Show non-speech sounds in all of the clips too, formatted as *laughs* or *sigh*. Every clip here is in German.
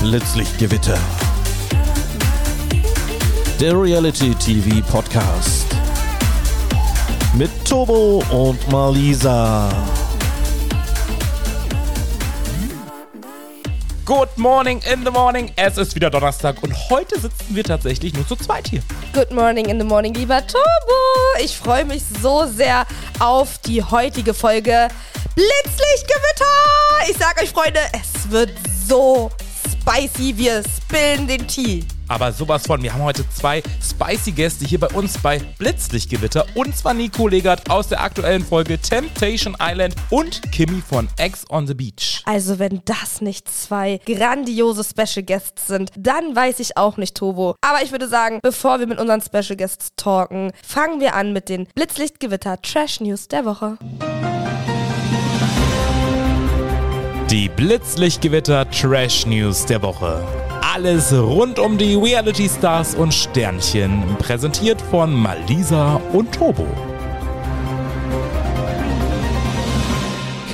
Blitzlichtgewitter. Der Reality TV Podcast. Mit Tobo und Malisa. Good morning in the morning. Es ist wieder Donnerstag und heute sitzen wir tatsächlich nur zu zweit hier. Good morning in the morning, lieber Tobo. Ich freue mich so sehr auf die heutige Folge Blitzlichtgewitter. Ich sag euch, Freunde, es wird so spicy. Wir spillen den Tee. Aber sowas von, wir haben heute zwei spicy Gäste hier bei uns bei Blitzlichtgewitter. Und zwar Nico Legert aus der aktuellen Folge Temptation Island und Kimi von X on the Beach. Also wenn das nicht zwei grandiose Special Guests sind, dann weiß ich auch nicht, Tobo. Aber ich würde sagen, bevor wir mit unseren Special Guests talken, fangen wir an mit den Blitzlichtgewitter Trash News der Woche. Die Blitzlichtgewitter Trash News der Woche. Alles rund um die Reality Stars und Sternchen, präsentiert von Malisa und Tobo.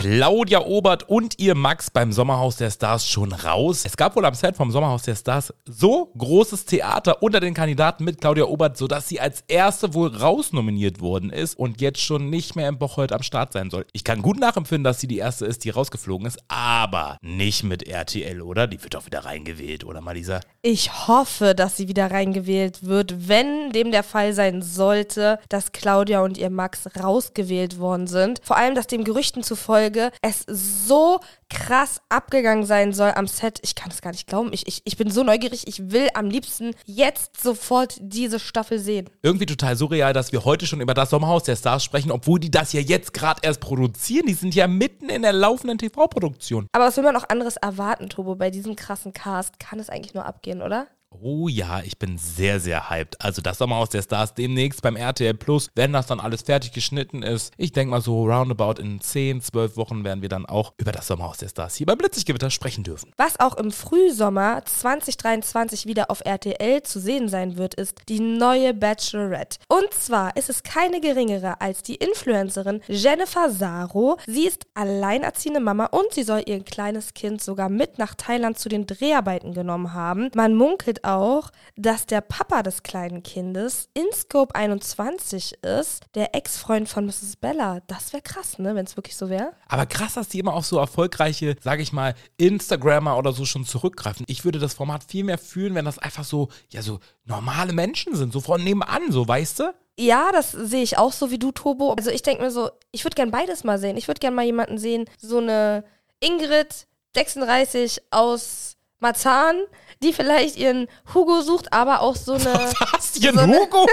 Claudia Obert und ihr Max beim Sommerhaus der Stars schon raus. Es gab wohl am Set vom Sommerhaus der Stars so großes Theater unter den Kandidaten mit Claudia Obert, sodass sie als erste wohl rausnominiert worden ist und jetzt schon nicht mehr im Bocholt am Start sein soll. Ich kann gut nachempfinden, dass sie die erste ist, die rausgeflogen ist, aber nicht mit RTL, oder? Die wird doch wieder reingewählt, oder Malisa? Ich hoffe, dass sie wieder reingewählt wird, wenn dem der Fall sein sollte, dass Claudia und ihr Max rausgewählt worden sind. Vor allem, dass dem Gerüchten zufolge es so krass abgegangen sein soll am Set. Ich kann es gar nicht glauben. Ich, ich, ich bin so neugierig. Ich will am liebsten jetzt sofort diese Staffel sehen. Irgendwie total surreal, dass wir heute schon über das Sommerhaus der Stars sprechen, obwohl die das ja jetzt gerade erst produzieren. Die sind ja mitten in der laufenden TV-Produktion. Aber was will man noch anderes erwarten, Tobo? Bei diesem krassen Cast kann es eigentlich nur abgehen, oder? Oh ja, ich bin sehr, sehr hyped. Also das Sommerhaus der Stars demnächst beim RTL Plus, wenn das dann alles fertig geschnitten ist. Ich denke mal so roundabout in 10, 12 Wochen werden wir dann auch über das Sommerhaus der Stars hier bei Blitziggewitter sprechen dürfen. Was auch im Frühsommer 2023 wieder auf RTL zu sehen sein wird, ist die neue Bachelorette. Und zwar ist es keine geringere als die Influencerin Jennifer Saro. Sie ist alleinerziehende Mama und sie soll ihr kleines Kind sogar mit nach Thailand zu den Dreharbeiten genommen haben. Man munkelt auch, dass der Papa des kleinen Kindes in Scope 21 ist, der Ex-Freund von Mrs. Bella. Das wäre krass, ne, wenn es wirklich so wäre. Aber krass, dass die immer auf so erfolgreiche, sage ich mal, Instagrammer oder so schon zurückgreifen. Ich würde das Format viel mehr fühlen, wenn das einfach so, ja, so normale Menschen sind, so von nebenan, so, weißt du? Ja, das sehe ich auch so wie du, Tobo. Also ich denke mir so, ich würde gern beides mal sehen. Ich würde gern mal jemanden sehen, so eine Ingrid 36 aus Marzahn, die vielleicht ihren Hugo sucht, aber auch so eine. *laughs* Was? Ihren so Hugo?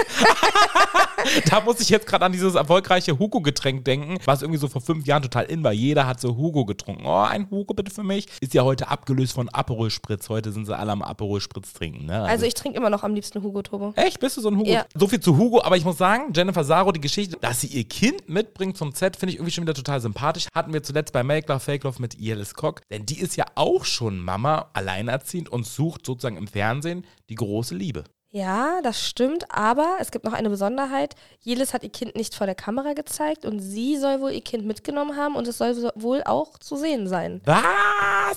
*laughs* da muss ich jetzt gerade an dieses erfolgreiche Hugo-Getränk denken, was irgendwie so vor fünf Jahren total in war. Jeder hat so Hugo getrunken. Oh, ein Hugo bitte für mich. Ist ja heute abgelöst von Aperol Spritz. Heute sind sie alle am Aperol Spritz trinken. Ne? Also ich trinke immer noch am liebsten Hugo Turbo. Echt? Bist du so ein Hugo? Ja. So viel zu Hugo, aber ich muss sagen, Jennifer Saro, die Geschichte, dass sie ihr Kind mitbringt zum Set, finde ich irgendwie schon wieder total sympathisch. Hatten wir zuletzt bei Make Love Fake Love mit Ielis Kock, denn die ist ja auch schon Mama, alleinerziehend und sucht sozusagen im Fernsehen die große Liebe. Ja, das stimmt, aber es gibt noch eine Besonderheit. Jelis hat ihr Kind nicht vor der Kamera gezeigt und sie soll wohl ihr Kind mitgenommen haben und es soll so- wohl auch zu sehen sein. Was?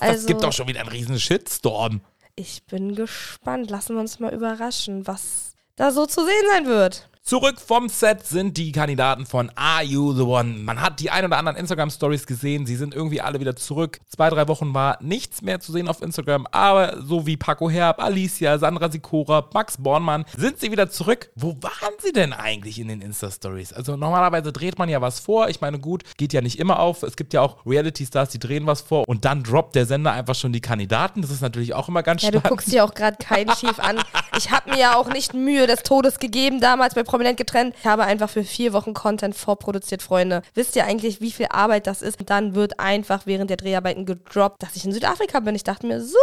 Das Also- gibt doch schon wieder einen riesen Shitstorm. Ich bin gespannt. Lassen wir uns mal überraschen, was da so zu sehen sein wird. Zurück vom Set sind die Kandidaten von Are You the One? Man hat die ein oder anderen Instagram-Stories gesehen. Sie sind irgendwie alle wieder zurück. Zwei, drei Wochen war nichts mehr zu sehen auf Instagram. Aber so wie Paco Herb, Alicia, Sandra Sikora, Max Bornmann sind sie wieder zurück. Wo waren sie denn eigentlich in den Insta-Stories? Also normalerweise dreht man ja was vor. Ich meine, gut, geht ja nicht immer auf. Es gibt ja auch Reality-Stars, die drehen was vor. Und dann droppt der Sender einfach schon die Kandidaten. Das ist natürlich auch immer ganz Ja, du spannend. guckst dir auch gerade keinen schief an. Ich habe mir ja auch nicht Mühe des Todes gegeben, damals bei Prominent getrennt. Ich habe einfach für vier Wochen Content vorproduziert, Freunde. Wisst ihr eigentlich, wie viel Arbeit das ist? Und dann wird einfach während der Dreharbeiten gedroppt, dass ich in Südafrika bin. Ich dachte mir, super.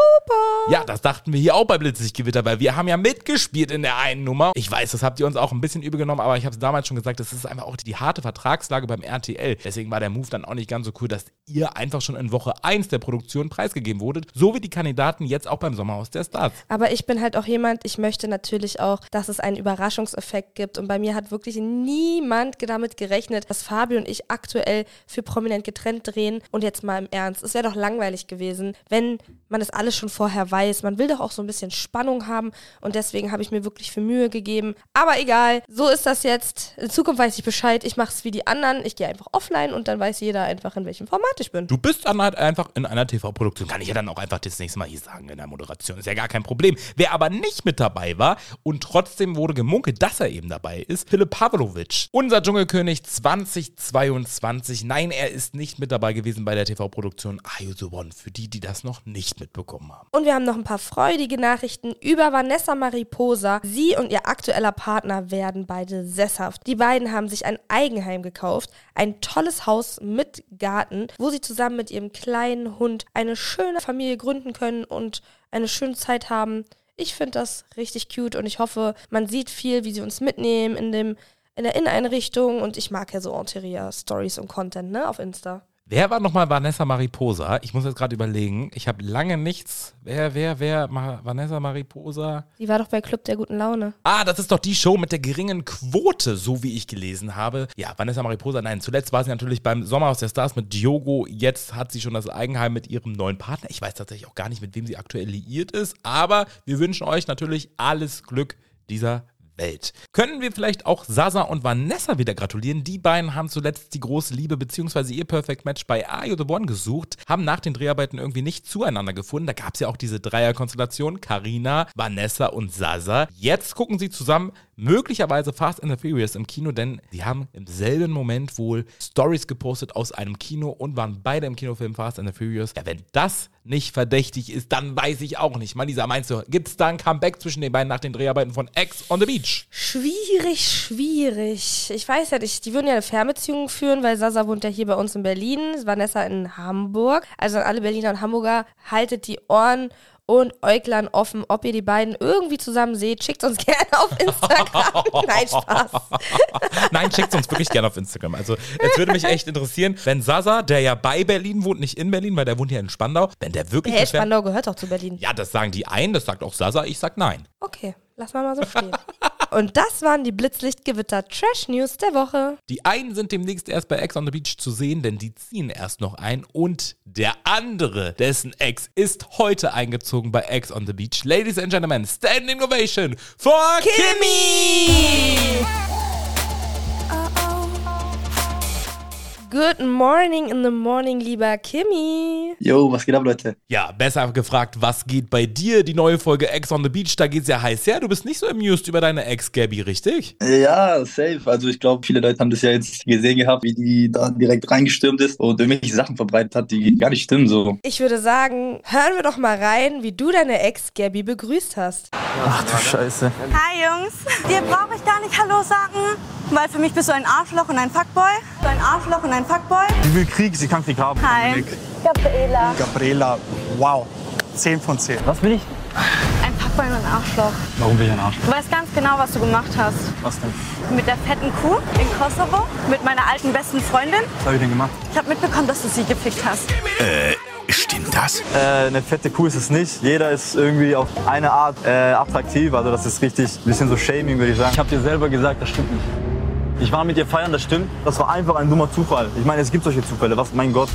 Ja, das dachten wir hier auch bei Blitzlichtgewitter, weil wir haben ja mitgespielt in der einen Nummer. Ich weiß, das habt ihr uns auch ein bisschen übel genommen, aber ich habe es damals schon gesagt, das ist einfach auch die harte Vertragslage beim RTL. Deswegen war der Move dann auch nicht ganz so cool, dass ihr einfach schon in Woche 1 der Produktion preisgegeben wurdet, so wie die Kandidaten jetzt auch beim Sommerhaus der Stars. Aber ich bin halt auch jemand, ich möchte natürlich auch, dass es einen Überraschungseffekt gibt, gibt. Und bei mir hat wirklich niemand damit gerechnet, dass Fabio und ich aktuell für prominent getrennt drehen. Und jetzt mal im Ernst, es wäre doch langweilig gewesen, wenn man das alles schon vorher weiß. Man will doch auch so ein bisschen Spannung haben und deswegen habe ich mir wirklich für Mühe gegeben. Aber egal, so ist das jetzt. In Zukunft weiß ich Bescheid. Ich mache es wie die anderen. Ich gehe einfach offline und dann weiß jeder einfach, in welchem Format ich bin. Du bist dann halt einfach in einer TV-Produktion. Kann ich ja dann auch einfach das nächste Mal hier sagen in der Moderation. Ist ja gar kein Problem. Wer aber nicht mit dabei war und trotzdem wurde gemunkelt, dass er eben dabei ist, Philipp Pavlovic. Unser Dschungelkönig 2022. Nein, er ist nicht mit dabei gewesen bei der TV-Produktion Are You The One? Für die, die das noch nicht mitbekommen haben. Und wir haben noch ein paar freudige Nachrichten über Vanessa Mariposa. Sie und ihr aktueller Partner werden beide sesshaft. Die beiden haben sich ein Eigenheim gekauft, ein tolles Haus mit Garten, wo sie zusammen mit ihrem kleinen Hund eine schöne Familie gründen können und eine schöne Zeit haben. Ich finde das richtig cute und ich hoffe, man sieht viel, wie sie uns mitnehmen in dem in der Inneneinrichtung und ich mag ja so Interior Stories und Content, ne, auf Insta. Wer war nochmal Vanessa Mariposa? Ich muss jetzt gerade überlegen. Ich habe lange nichts. Wer, wer, wer? Ma Vanessa Mariposa? Die war doch bei Club der guten Laune. Ah, das ist doch die Show mit der geringen Quote, so wie ich gelesen habe. Ja, Vanessa Mariposa, nein, zuletzt war sie natürlich beim Sommerhaus der Stars mit Diogo. Jetzt hat sie schon das Eigenheim mit ihrem neuen Partner. Ich weiß tatsächlich auch gar nicht, mit wem sie aktuell liiert ist. Aber wir wünschen euch natürlich alles Glück dieser Welt. Können wir vielleicht auch Sasa und Vanessa wieder gratulieren? Die beiden haben zuletzt die große Liebe bzw. ihr Perfect Match bei Are You The One gesucht, haben nach den Dreharbeiten irgendwie nicht zueinander gefunden. Da gab es ja auch diese Dreierkonstellation, Karina, Vanessa und Sasa. Jetzt gucken sie zusammen möglicherweise Fast and the Furious im Kino, denn sie haben im selben Moment wohl Stories gepostet aus einem Kino und waren beide im Kinofilm Fast and the Furious. Ja, wenn das nicht verdächtig ist, dann weiß ich auch nicht. Malisa, meinst du, gibt es da ein Comeback zwischen den beiden nach den Dreharbeiten von X on the Beach? Schwierig, schwierig. Ich weiß ja nicht, die würden ja eine Fernbeziehung führen, weil Sasa wohnt ja hier bei uns in Berlin, Vanessa in Hamburg. Also an alle Berliner und Hamburger, haltet die Ohren und Äuglein offen, ob ihr die beiden irgendwie zusammen seht. Schickt uns *laughs* gerne auf Instagram. *laughs* Nein, Spaß. *laughs* Nein, schickt uns wirklich gerne auf Instagram. Also, es würde mich echt interessieren, wenn Sasa, der ja bei Berlin wohnt, nicht in Berlin, weil der wohnt ja in Spandau, wenn der wirklich. Hey, Spandau gehört doch zu Berlin. Ja, das sagen die einen, das sagt auch Sasa, ich sag nein. Okay, lass mal mal so stehen. Und das waren die Blitzlichtgewitter Trash News der Woche. Die einen sind demnächst erst bei Ex on the Beach zu sehen, denn die ziehen erst noch ein. Und der andere, dessen Ex ist heute eingezogen bei Ex on the Beach. Ladies and Gentlemen, Standing Ovation for Kimmy! Good morning in the morning, lieber Kimi. Yo, was geht ab, Leute? Ja, besser gefragt, was geht bei dir? Die neue Folge Ex on the Beach, da geht's ja heiß her. Du bist nicht so amused über deine Ex, Gabby, richtig? Ja, safe. Also ich glaube, viele Leute haben das ja jetzt gesehen gehabt, wie die da direkt reingestürmt ist und irgendwelche Sachen verbreitet hat, die gar nicht stimmen so. Ich würde sagen, hören wir doch mal rein, wie du deine Ex Gabby begrüßt hast. Ach du Scheiße. Hi Jungs, dir brauche ich gar nicht Hallo sagen, weil für mich bist du ein Arschloch und ein Fuckboy. Du ein Arschloch und ein Fuckboy. Sie will Krieg, sie kann Krieg haben. Hi. Gabriela. Gabriela, wow. 10 von 10. Was bin ich? Ein Fuckboy und ein Arschloch. Warum bin ich ein Arsch? Du weißt ganz genau, was du gemacht hast. Was denn? Mit der fetten Kuh in Kosovo, mit meiner alten besten Freundin. Was habe ich denn gemacht? Ich habe mitbekommen, dass du sie gefickt hast. Stimmt das? Äh, eine fette Kuh ist es nicht. Jeder ist irgendwie auf eine Art äh, attraktiv. Also das ist richtig ein bisschen so Shaming, würde ich sagen. Ich habe dir selber gesagt, das stimmt nicht. Ich war mit dir feiern, das stimmt. Das war einfach ein dummer Zufall. Ich meine, es gibt solche Zufälle. Was, mein Gott.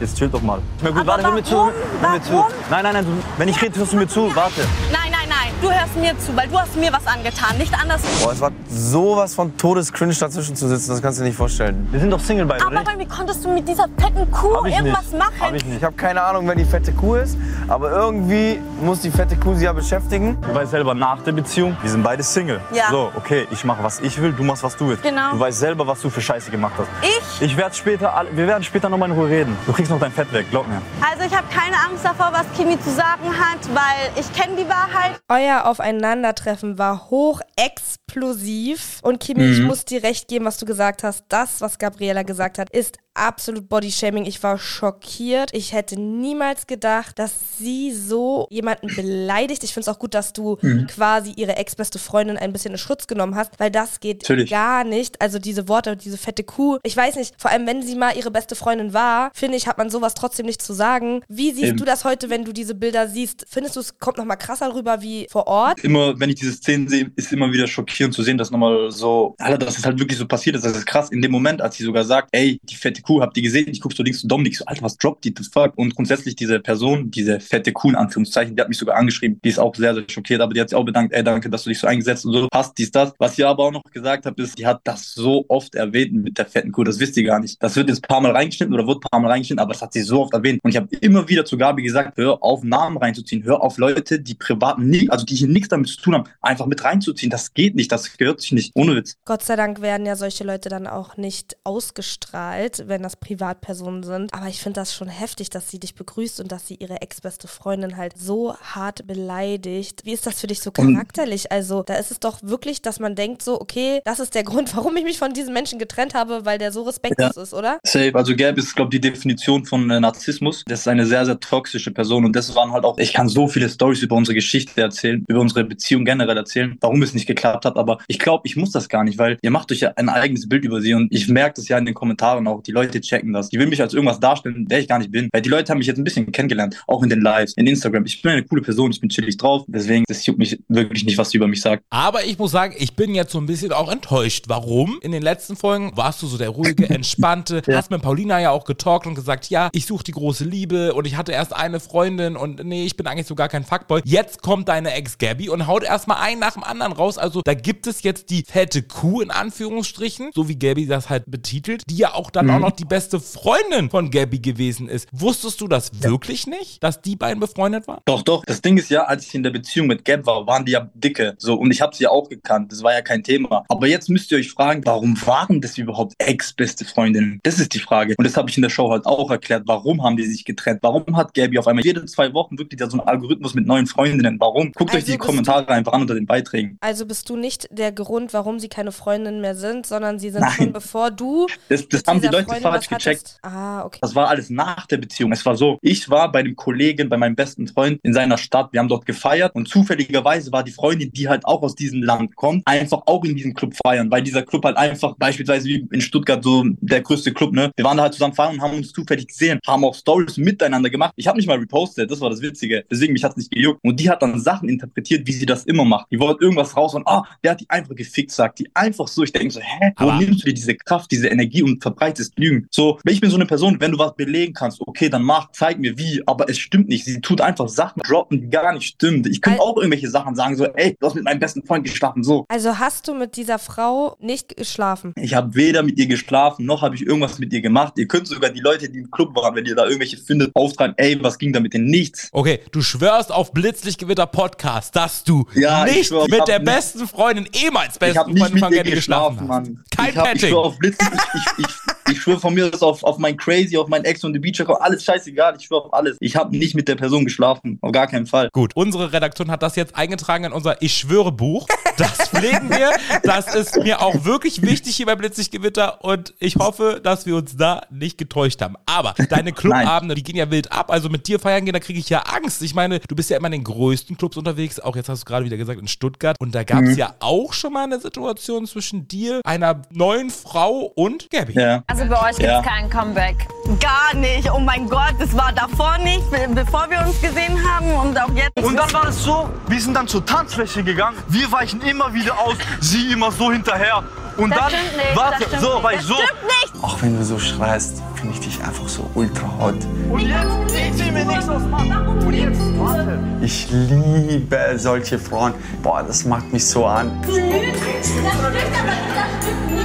Jetzt chill doch mal. Na gut, Aber warte, hör mir zu. Hör mir zu. Nein, nein, nein. Du, wenn ich rede, hörst du mir zu. Warte. Nein, nein, du hörst mir zu, weil du hast mir was angetan, nicht anders. Boah, es war sowas von Todescringe dazwischen zu sitzen, das kannst du dir nicht vorstellen. Wir sind doch Single beide, Aber oder mir konntest du mit dieser fetten Kuh Hab ich irgendwas nicht. machen. Hab ich nicht. Ich habe keine Ahnung, wer die fette Kuh ist, aber irgendwie muss die fette Kuh sie ja beschäftigen. Du weißt selber, nach der Beziehung, wir sind beide Single. Ja. So, okay, ich mache, was ich will, du machst, was du willst. Genau. Du weißt selber, was du für Scheiße gemacht hast. Ich? Ich werde später, wir werden später noch mal in Ruhe reden. Du kriegst noch dein Fett weg, glaub mir. Also ich habe keine Angst davor, was Kimi zu sagen hat, weil ich kenne die Wahrheit. Euer Aufeinandertreffen war hoch explosiv. Und Kimi, ich muss dir recht geben, was du gesagt hast. Das, was Gabriela gesagt hat, ist absolut Bodyshaming. Ich war schockiert. Ich hätte niemals gedacht, dass sie so jemanden beleidigt. Ich finde es auch gut, dass du Mhm. quasi ihre ex-beste Freundin ein bisschen in Schutz genommen hast, weil das geht Natürlich. gar nicht. Also diese Worte, diese fette Kuh. Ich weiß nicht, vor allem wenn sie mal ihre beste Freundin war, finde ich, hat man sowas trotzdem nicht zu sagen. Wie siehst Eben. du das heute, wenn du diese Bilder siehst? Findest du, es kommt nochmal krasser rüber wie vor Ort? immer, wenn ich diese Szenen sehe, ist immer wieder schockierend zu sehen, dass nochmal so, Alter, dass es halt wirklich so passiert ist. Das ist krass. In dem Moment, als sie sogar sagt, ey, die fette Kuh, habt ihr gesehen? Ich guck so links zu Dominik, so, Alter, was droppt die, the fuck? Und grundsätzlich diese Person, diese fette Kuh, in Anführungszeichen, die hat mich sogar angeschrieben. Die ist auch sehr, sehr schockiert, aber die hat sich auch bedankt, ey, danke, dass du dich so eingesetzt und so hast, dies, das. Was ihr aber auch noch gesagt habt, ist, die hat das so oft erwähnt mit der fetten Kuh, das wisst ihr gar nicht. Das wird jetzt ein paar Mal reingeschnitten oder wird ein paar Mal reingeschnitten, aber das hat sie so oft erwähnt. Und ich habe immer wieder zu Gabi gesagt, hör auf, Namen reinzuziehen, hör auf Leute, die privat nie, also die hier nichts damit zu tun haben, einfach mit reinzuziehen. Das geht nicht, das gehört sich nicht, ohne Witz. Gott sei Dank werden ja solche Leute dann auch nicht ausgestrahlt, wenn das Privatpersonen sind. Aber ich finde das schon heftig, dass sie dich begrüßt und dass sie ihre ex-beste Freundin halt so hart beleidigt. Wie ist das für dich so charakterlich? Also, da ist es doch wirklich, dass man denkt so, okay, das ist der Grund, *laughs* warum ich mich von diesem Menschen getrennt habe, weil der so respektlos ist, oder? Safe, also Gab ist, glaube ich, die Definition von äh, Narzissmus. Das ist eine sehr, sehr toxische Person und das waren halt auch, ich kann so viele Stories über unsere Geschichte erzählen, über unsere Beziehung generell erzählen, warum es nicht geklappt hat, aber ich glaube, ich muss das gar nicht, weil ihr macht euch ja ein eigenes Bild über sie und ich merke das ja in den Kommentaren auch, die Leute checken das. Die will mich als irgendwas darstellen, der ich gar nicht bin, weil die Leute haben mich jetzt ein bisschen kennengelernt, auch in den Lives, in Instagram. Ich bin eine coole Person, ich bin chillig drauf, deswegen, das juckt mich wirklich nicht, was sie über mich sagt. Aber ich muss sagen, ich bin jetzt so ein bisschen auch enttäuscht. Warum? In den letzten Folgen warst du so der ruhige, *laughs* entspannte, Ja. hast mit Paulina ja auch getalkt und gesagt, ja, ich suche die große Liebe und ich hatte erst eine Freundin und nee, ich bin eigentlich so gar kein Fuckboy. Jetzt kommt deine Ex Gabby und haut erstmal einen nach dem anderen raus. Also da gibt es jetzt die fette Kuh in Anführungsstrichen, so wie Gabby das halt betitelt, die ja auch dann Mhm. auch noch die beste Freundin von Gabby gewesen ist. Wusstest du das wirklich nicht, dass die beiden befreundet waren? Doch, doch. Das Ding ist ja, als ich in der Beziehung mit Gab war, waren die ja dicke. So, und ich habe sie ja auch gekannt. Das war ja kein Thema. Aber jetzt müsst ihr euch fragen, warum waren das überhaupt ex-beste Freundinnen? Das ist die Frage. Und das habe ich in der Show halt auch erklärt. Warum haben die sich getrennt? Warum hat Gabby auf einmal jede zwei Wochen wirklich da so einen Algorithmus mit neuen Freundinnen? Warum? Guckt euch Also die bist Kommentare einfach an unter den Beiträgen. Also bist du nicht der Grund, warum sie keine Freundin mehr sind, sondern sie sind Nein. schon bevor du Das, das haben die Leute Freundin falsch gecheckt. hattest. Ah, okay. Das war alles nach der Beziehung. Es war so, ich war bei dem Kollegen, bei meinem besten Freund in seiner Stadt. Wir haben dort gefeiert und zufälligerweise war die Freundin, die halt auch aus diesem Land kommt, einfach auch in diesem Club feiern, weil dieser Club halt einfach beispielsweise wie in Stuttgart so der größte Club, ne? Wir waren da halt zusammen feiern und haben uns zufällig gesehen, haben auch Stories miteinander gemacht. Ich habe nicht mal repostet, das war das Witzige. Deswegen mich hat's nicht gejuckt. Und die hat dann Sachen interpretiert, wie sie das immer macht. Die wollte irgendwas raus und ah, der hat die einfach gefickt, sagt die einfach so. Ich denke so, hä, wo Aber- nimmst du dir diese Kraft, diese Energie und verbreitest Lügen? So, ich bin so eine Person, wenn du was belegen kannst, okay, dann mach, zeig mir wie, aber es stimmt nicht. Sie tut einfach Sachen droppen, die gar nicht stimmen. Ich könnte Al- auch irgendwelche Sachen sagen, so, ey, du hast mit meinem besten Freund geschlafen, so. Also hast du mit dieser Frau nicht geschlafen? Ich habe weder mit ihr geschlafen, noch habe ich irgendwas mit ihr gemacht. Ihr könnt sogar die Leute, die im Club waren, wenn ihr da irgendwelche findet, auftragen, ey, was ging da mit denen? Nichts. Okay, du schwörst auf Blitzlichtgewitter Podcast, dass du Ja, ich nicht schwör, ich mit der nicht- besten Freundin, ehemals Ich besten Freundin mit von ihr Gabby geschlafen, geschlafen. Mann. Kein ich, hab, ich Petting. schwör auf Blitz, ich, ich, ich, ich schwöre von mir aus auf, auf mein Crazy, auf mein Ex und the Beach, alles scheißegal, ich schwöre auf alles. Ich habe nicht mit der Person geschlafen, auf gar keinen Fall. Gut, unsere Redaktion hat das jetzt eingetragen in unser Ich schwöre Buch. Das pflegen wir. Das ist mir auch wirklich wichtig hier bei Blitzlichtgewitter und ich hoffe, dass wir uns da nicht getäuscht haben. Aber deine Clubabende, die gehen ja wild ab. Also mit dir feiern gehen, da kriege ich ja Angst. Ich meine, du bist ja immer in den größten Clubs unterwegs. Auch jetzt hast du gerade wieder gesagt in Stuttgart. Und da gab es Mhm. ja auch schon mal eine Situation zwischen dir, einer neuen Frau und Gabby. Ja. Also bei euch gibt es Ja. kein Comeback. Gar nicht. Oh mein Gott, das war davor nicht, be- bevor wir uns gesehen haben und auch jetzt. Und dann war es so, wir sind dann zur Tanzfläche gegangen, wir weichen immer wieder aus, sie immer so hinterher. Und Das dann, stimmt nicht, warte, das stimmt so, nicht, war ich das so. Stimmt nicht. Auch wenn du so schreist, finde ich dich einfach so ultra hot. Und jetzt, ich zieh mir nichts Mann. Und jetzt, warte. Ich liebe solche Frauen. Boah, das macht mich so an.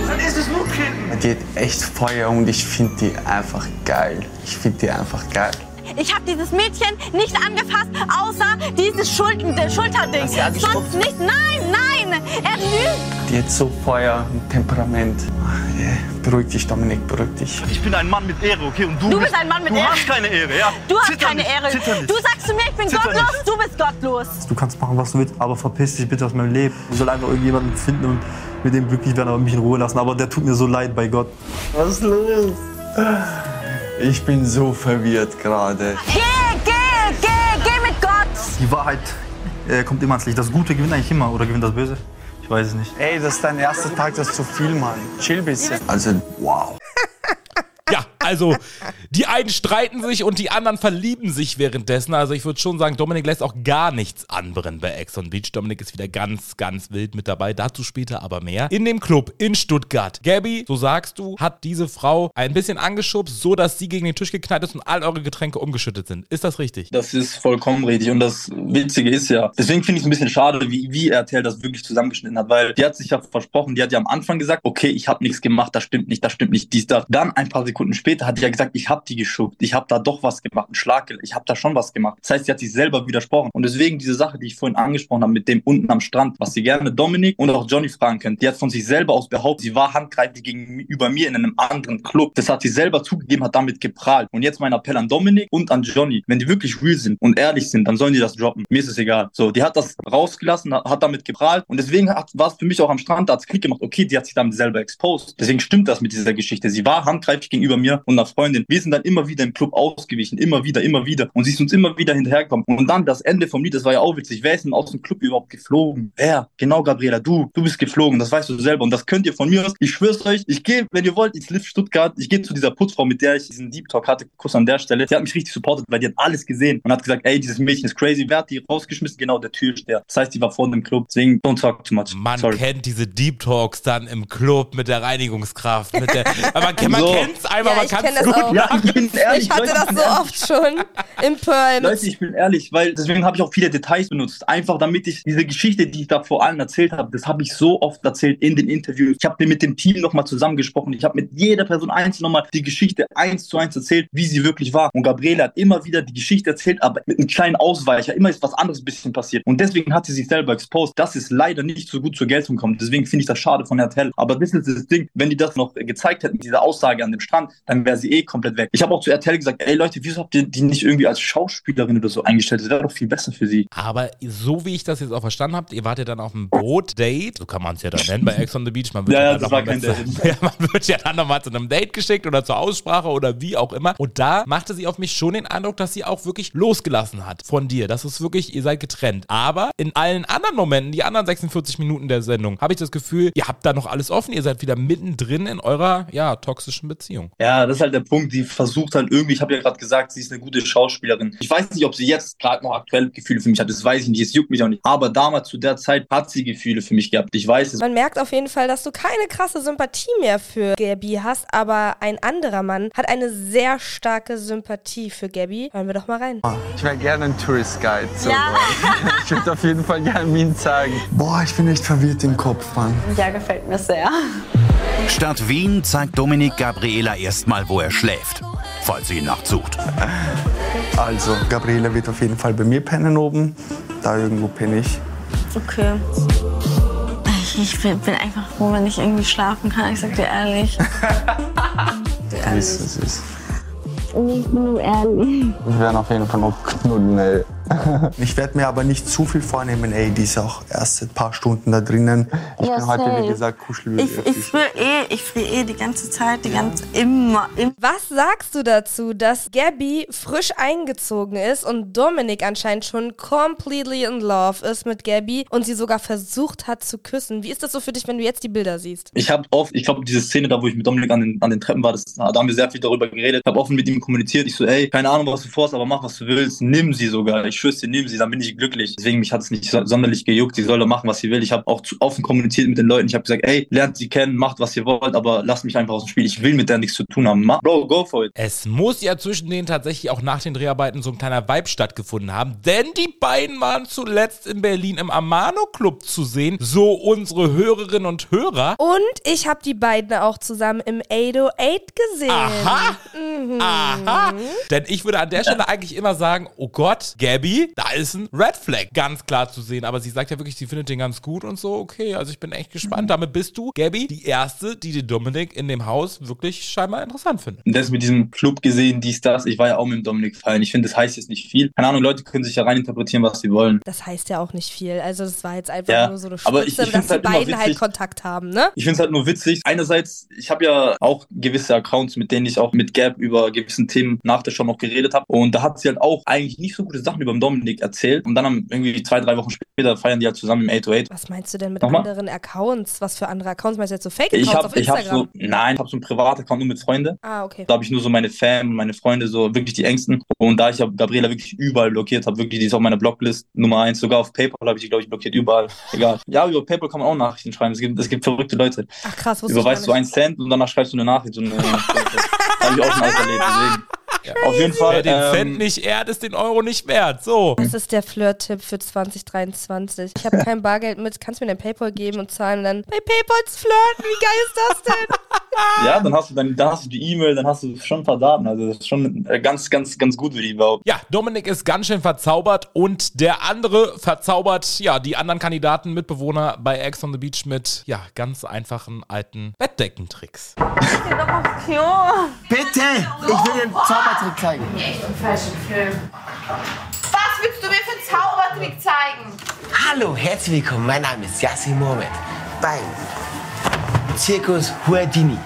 Dann ist es nur Kinder. Die hat echt Feuer und ich finde die einfach geil. Ich finde die einfach geil. Ich habe dieses Mädchen nicht angefasst, außer dieses Schul Schulterding. Sonst nicht. Nein, nein. Er lügt. Die hat so Feuer und Temperament. Ach, yeah. Beruhig dich, Dominik, beruhig dich. Ich bin ein Mann mit Ehre, okay? Und du, Du bist ein Mann mit du Ehre. hast keine Ehre, ja? Du hast Zitter keine nicht, Ehre. Du sagst zu mir, ich bin Zitter gottlos, nicht. du bist gottlos. Du kannst machen, was du willst, aber verpiss dich bitte aus meinem Leben. Ich soll einfach irgendjemanden finden und mit dem glücklich werden, aber mich in Ruhe lassen. Aber der tut mir so leid bei Gott. Was ist los? Ich bin so verwirrt gerade. Geh, geh, geh, geh mit Gott. Die Wahrheit äh, kommt immer ans Licht. Das Gute gewinnt eigentlich immer oder gewinnt das Böse? Ich weiß es nicht. Ey, das ist dein erster Tag, das ist zu viel, Mann. Chill bisschen. Also, wow. Ja, also die einen streiten sich und die anderen verlieben sich währenddessen. Also ich würde schon sagen, Dominik lässt auch gar nichts anbrennen bei Ex on Beach. Dominik ist wieder ganz, ganz wild mit dabei. Dazu später aber mehr. In dem Club in Stuttgart. Gabby, so sagst du, hat diese Frau ein bisschen angeschubst, so dass sie gegen den Tisch geknallt ist und all eure Getränke umgeschüttet sind. Ist das richtig? Das ist vollkommen richtig. Und das Witzige ist ja, deswegen finde ich es ein bisschen schade, wie, wie RTL das wirklich zusammengeschnitten hat, weil die hat sich ja versprochen, die hat ja am Anfang gesagt, okay, ich habe nichts gemacht, das stimmt nicht, das stimmt nicht, dies, das. Dann ein paar Sekunden später hat die ja gesagt, ich habe die geschuckt, ich habe da doch was gemacht, einen Schlag, ich habe da schon was gemacht. Das heißt, sie hat sich selber widersprochen. Und deswegen diese Sache, die ich vorhin angesprochen habe, mit dem unten am Strand, was sie gerne Dominik und auch Johnny fragen könnt, die hat von sich selber aus behauptet, sie war handgreiflich gegenüber mir in einem anderen Club. Das hat sie selber zugegeben, hat damit geprahlt. Und jetzt mein Appell an Dominik und an Johnny, wenn die wirklich real sind und ehrlich sind, dann sollen die das droppen. Mir ist es egal. So, die hat das rausgelassen, hat, damit geprahlt und deswegen war es für mich auch am Strand, da hat es Klick gemacht, okay, die hat sich damit selber exposed. Deswegen stimmt das mit dieser Geschichte. Sie war handgreiflich gegenüber mir und einer Freundin. Wir sind dann immer wieder im Club ausgewichen, immer wieder, immer wieder und sie ist uns immer wieder hinterhergekommen. Und dann das Ende vom Lied, das war ja auch witzig. Wer ist denn aus dem Club überhaupt geflogen? Wer? Genau, Gabriela, du. Du bist geflogen, das weißt du selber und das könnt ihr von mir aus. Ich schwör's euch, ich gehe, wenn ihr wollt, ins Lift Stuttgart, ich gehe zu dieser Putzfrau, mit der ich diesen Deep Talk hatte, Kuss an der Stelle. Die hat mich richtig supportet, weil die hat alles gesehen und hat gesagt, ey, dieses Mädchen ist crazy. Wer hat die rausgeschmissen? Genau, der Türsteher. Das heißt, die war vor dem Club. Deswegen, don't talk too much. Man Sorry. kennt diese Deep Talks dann im Club mit der Reinigungskraft. Mit der, *laughs* aber man, So. kennt's einfach, Ja, man kann's gut. Ja, machen. Bin *laughs* ehrlich. Ich hatte Leute, das bin so ehrlich. oft schon im Pearl. Leute, ich bin ehrlich, weil deswegen habe ich auch viele Details benutzt. Einfach damit ich diese Geschichte, die ich da vor allem erzählt habe, das habe ich so oft erzählt in den Interviews. Ich habe mit dem Team nochmal zusammengesprochen. Ich habe mit jeder Person einzeln nochmal die Geschichte eins zu eins erzählt, wie sie wirklich war. Und Gabriele hat immer wieder die Geschichte erzählt, aber mit einem kleinen Ausweicher. Immer ist was anderes ein bisschen passiert. Und deswegen hat sie sich selber exposed, dass es leider nicht so gut zur Geltung kommt. Deswegen finde ich das schade von RTL. Aber das ist das Ding, wenn die das noch gezeigt hätten, diese Aussage an dem Strand, dann wäre sie eh komplett weg. Ich habe auch zu RTL gesagt, ey Leute, wieso habt ihr die nicht irgendwie als Schauspielerin oder so eingestellt? Das wäre doch viel besser für sie. Aber so wie ich das jetzt auch verstanden habe, ihr wart ja dann auf einem Boot-Date, so kann man es ja dann nennen bei Ex on the Beach. Man wird Ja, ja, dann das noch war mal kein mit- *laughs* ja, man wird ja dann nochmal zu einem Date geschickt oder zur Aussprache oder wie auch immer. Und da machte sie auf mich schon den Eindruck, dass sie auch wirklich losgelassen hat von dir. Das ist wirklich, ihr seid getrennt. Aber in allen anderen Momenten, die anderen 46 Minuten der Sendung, habe ich das Gefühl, ihr habt da noch alles offen. Ihr seid wieder mittendrin in eurer, ja, toxischen Beziehung. Ja, das ist halt der Punkt. Die versucht halt irgendwie, ich habe ja gerade gesagt, sie ist eine gute Schauspielerin. Ich weiß nicht, ob sie jetzt gerade noch aktuell Gefühle für mich hat. Das weiß ich nicht. Es juckt mich auch nicht. Aber damals zu der Zeit hat sie Gefühle für mich gehabt. Ich weiß es. Man merkt auf jeden Fall, dass du keine krasse Sympathie mehr für Gabby hast, aber ein anderer Mann hat eine sehr starke Sympathie für Gabby. Hören wir doch mal rein. Ich wäre gerne ein Tourist Guide. So. Ja. *laughs* Ich würde auf jeden Fall gerne Wien zeigen. Boah, ich bin echt verwirrt im Kopf, Mann. Ja, gefällt mir sehr. Statt Wien zeigt Dominik Gabriela erstmal, wo er schläft, falls sie ihn nachts sucht. Also, Gabriele wird auf jeden Fall bei mir pennen oben. Da irgendwo penne ich. Okay. Ich, ich bin bin einfach froh, wenn ich irgendwie schlafen kann. Ich sag dir ehrlich. Wie ist ist. Ich bin nur ehrlich. Wir werden auf jeden Fall noch knuddeln, ey. *laughs* Ich werde mir aber nicht zu viel vornehmen, ey. Die ist auch erst ein paar Stunden da drinnen. Ich Ja, bin heute, safe. wie gesagt, kuschelig. Ich, ich friere eh, ich friere eh die ganze Zeit, die ganze, immer, immer. Was sagst du dazu, dass Gabby frisch eingezogen ist und Dominik anscheinend schon completely in love ist mit Gabby und sie sogar versucht hat zu küssen? Wie ist das so für dich, wenn du jetzt die Bilder siehst? Ich habe oft, ich glaube, diese Szene da, wo ich mit Dominik an den, an den Treppen war, das, da haben wir sehr viel darüber geredet. Ich habe offen mit ihm kommuniziert. Ich so, ey, keine Ahnung, was du vorhast, aber mach, was du willst. Nimm sie sogar. Ich dir, nimm sie, dann bin ich glücklich. Deswegen, mich hat es nicht so, sonderlich gejuckt. Sie soll doch machen, was sie will. Ich habe auch zu, offen kommuniziert mit den Leuten. Ich habe gesagt, ey, lernt sie kennen, macht, was ihr wollt, aber lasst mich einfach aus dem Spiel. Ich will mit der nichts zu tun haben. Ma Bro, go for it. Es muss ja zwischen denen tatsächlich auch nach den Dreharbeiten so ein kleiner Vibe stattgefunden haben, denn die beiden waren zuletzt in Berlin im Amano Club zu sehen, so unsere Hörerinnen und Hörer. Und ich habe die beiden auch zusammen im 808 gesehen. Aha! Aha! Denn ich würde an der Stelle eigentlich immer sagen, oh Gott, Gabby, Gabby, da ist ein Red Flag ganz klar zu sehen. Aber sie sagt ja wirklich, sie findet den ganz gut und so. Okay, also ich bin echt gespannt. Damit bist du, Gabby, die Erste, die den Dominik in dem Haus wirklich scheinbar interessant findet. Und das mit diesem Club gesehen, dies, das. Ich war ja auch mit dem Dominik feiern. Ich finde, das heißt jetzt nicht viel. Keine Ahnung, Leute können sich ja reininterpretieren, was sie wollen. Das heißt ja auch nicht viel. Also das war jetzt einfach Ja, nur so eine aber ich- Spitze, ich dass die halt beiden halt. Kontakt haben, ne? Ich finde es halt nur witzig. Einerseits, ich habe ja auch gewisse Accounts, mit denen ich auch mit Gab über gewissen Themen nach der Show noch geredet habe. Und da hat sie halt auch eigentlich nicht so gute Sachen über den Dominik erzählt. Und dann haben irgendwie zwei, drei Wochen später feiern die halt zusammen im 808. Was meinst du denn mit Nochmal? anderen Accounts? Was für andere Accounts? Meinst du jetzt so Ich Fake-Accounts auf ich hab Instagram? so, nein, ich habe so einen Privat-Account nur mit Freunden. ah, okay. Da habe ich nur so meine Fam, meine Freunde, so wirklich die Engsten. Und da ich ja Gabriela wirklich überall blockiert habe, wirklich, die ist auf meiner Blocklist Nummer eins. Sogar auf PayPal habe ich die, glaube ich, blockiert, überall. *laughs* Egal. Ja, über PayPal kann man auch Nachrichten schreiben. Es gibt, es gibt verrückte Leute. Ach krass, wusste ich gar Überweist nicht. du einen Cent und danach schreibst du eine Nachricht. So eine, habe ich auch schon alles erlebt. Deswegen. Auf jeden Fall. Wer den ähm, Cent nicht ehrt, ist den Euro nicht wert. So. Das ist der Flirt-Tipp für 2023. Ich habe kein Bargeld mit, kannst mir dein Paypal geben und zahlen und dann bei Paypals flirten. Wie geil ist das denn? *laughs* Ja, dann hast du dann, dann hast du die E-Mail, dann hast du schon ein paar Daten. Also das ist schon äh, ganz, ganz, ganz gut, würde ich behaupten. Ja, Dominik ist ganz schön verzaubert und der andere verzaubert, ja, die anderen Kandidaten, Mitbewohner bei Ex on the Beach mit, ja, ganz einfachen alten Bettdeckentricks. Bitte! Ich will dir einen Zaubertrick zeigen. Was willst du mir für einen Zaubertrick zeigen? Hallo, herzlich willkommen. Mein Name ist Yassin Mohamed beim Zirkus Huadini.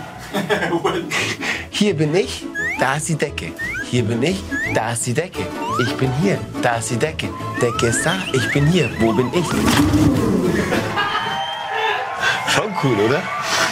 Hier bin ich, da ist die Decke. Hier bin ich, da ist die Decke. Ich bin hier, da ist die Decke. Decke ist da, ich bin hier. Wo bin ich? Schon cool, oder?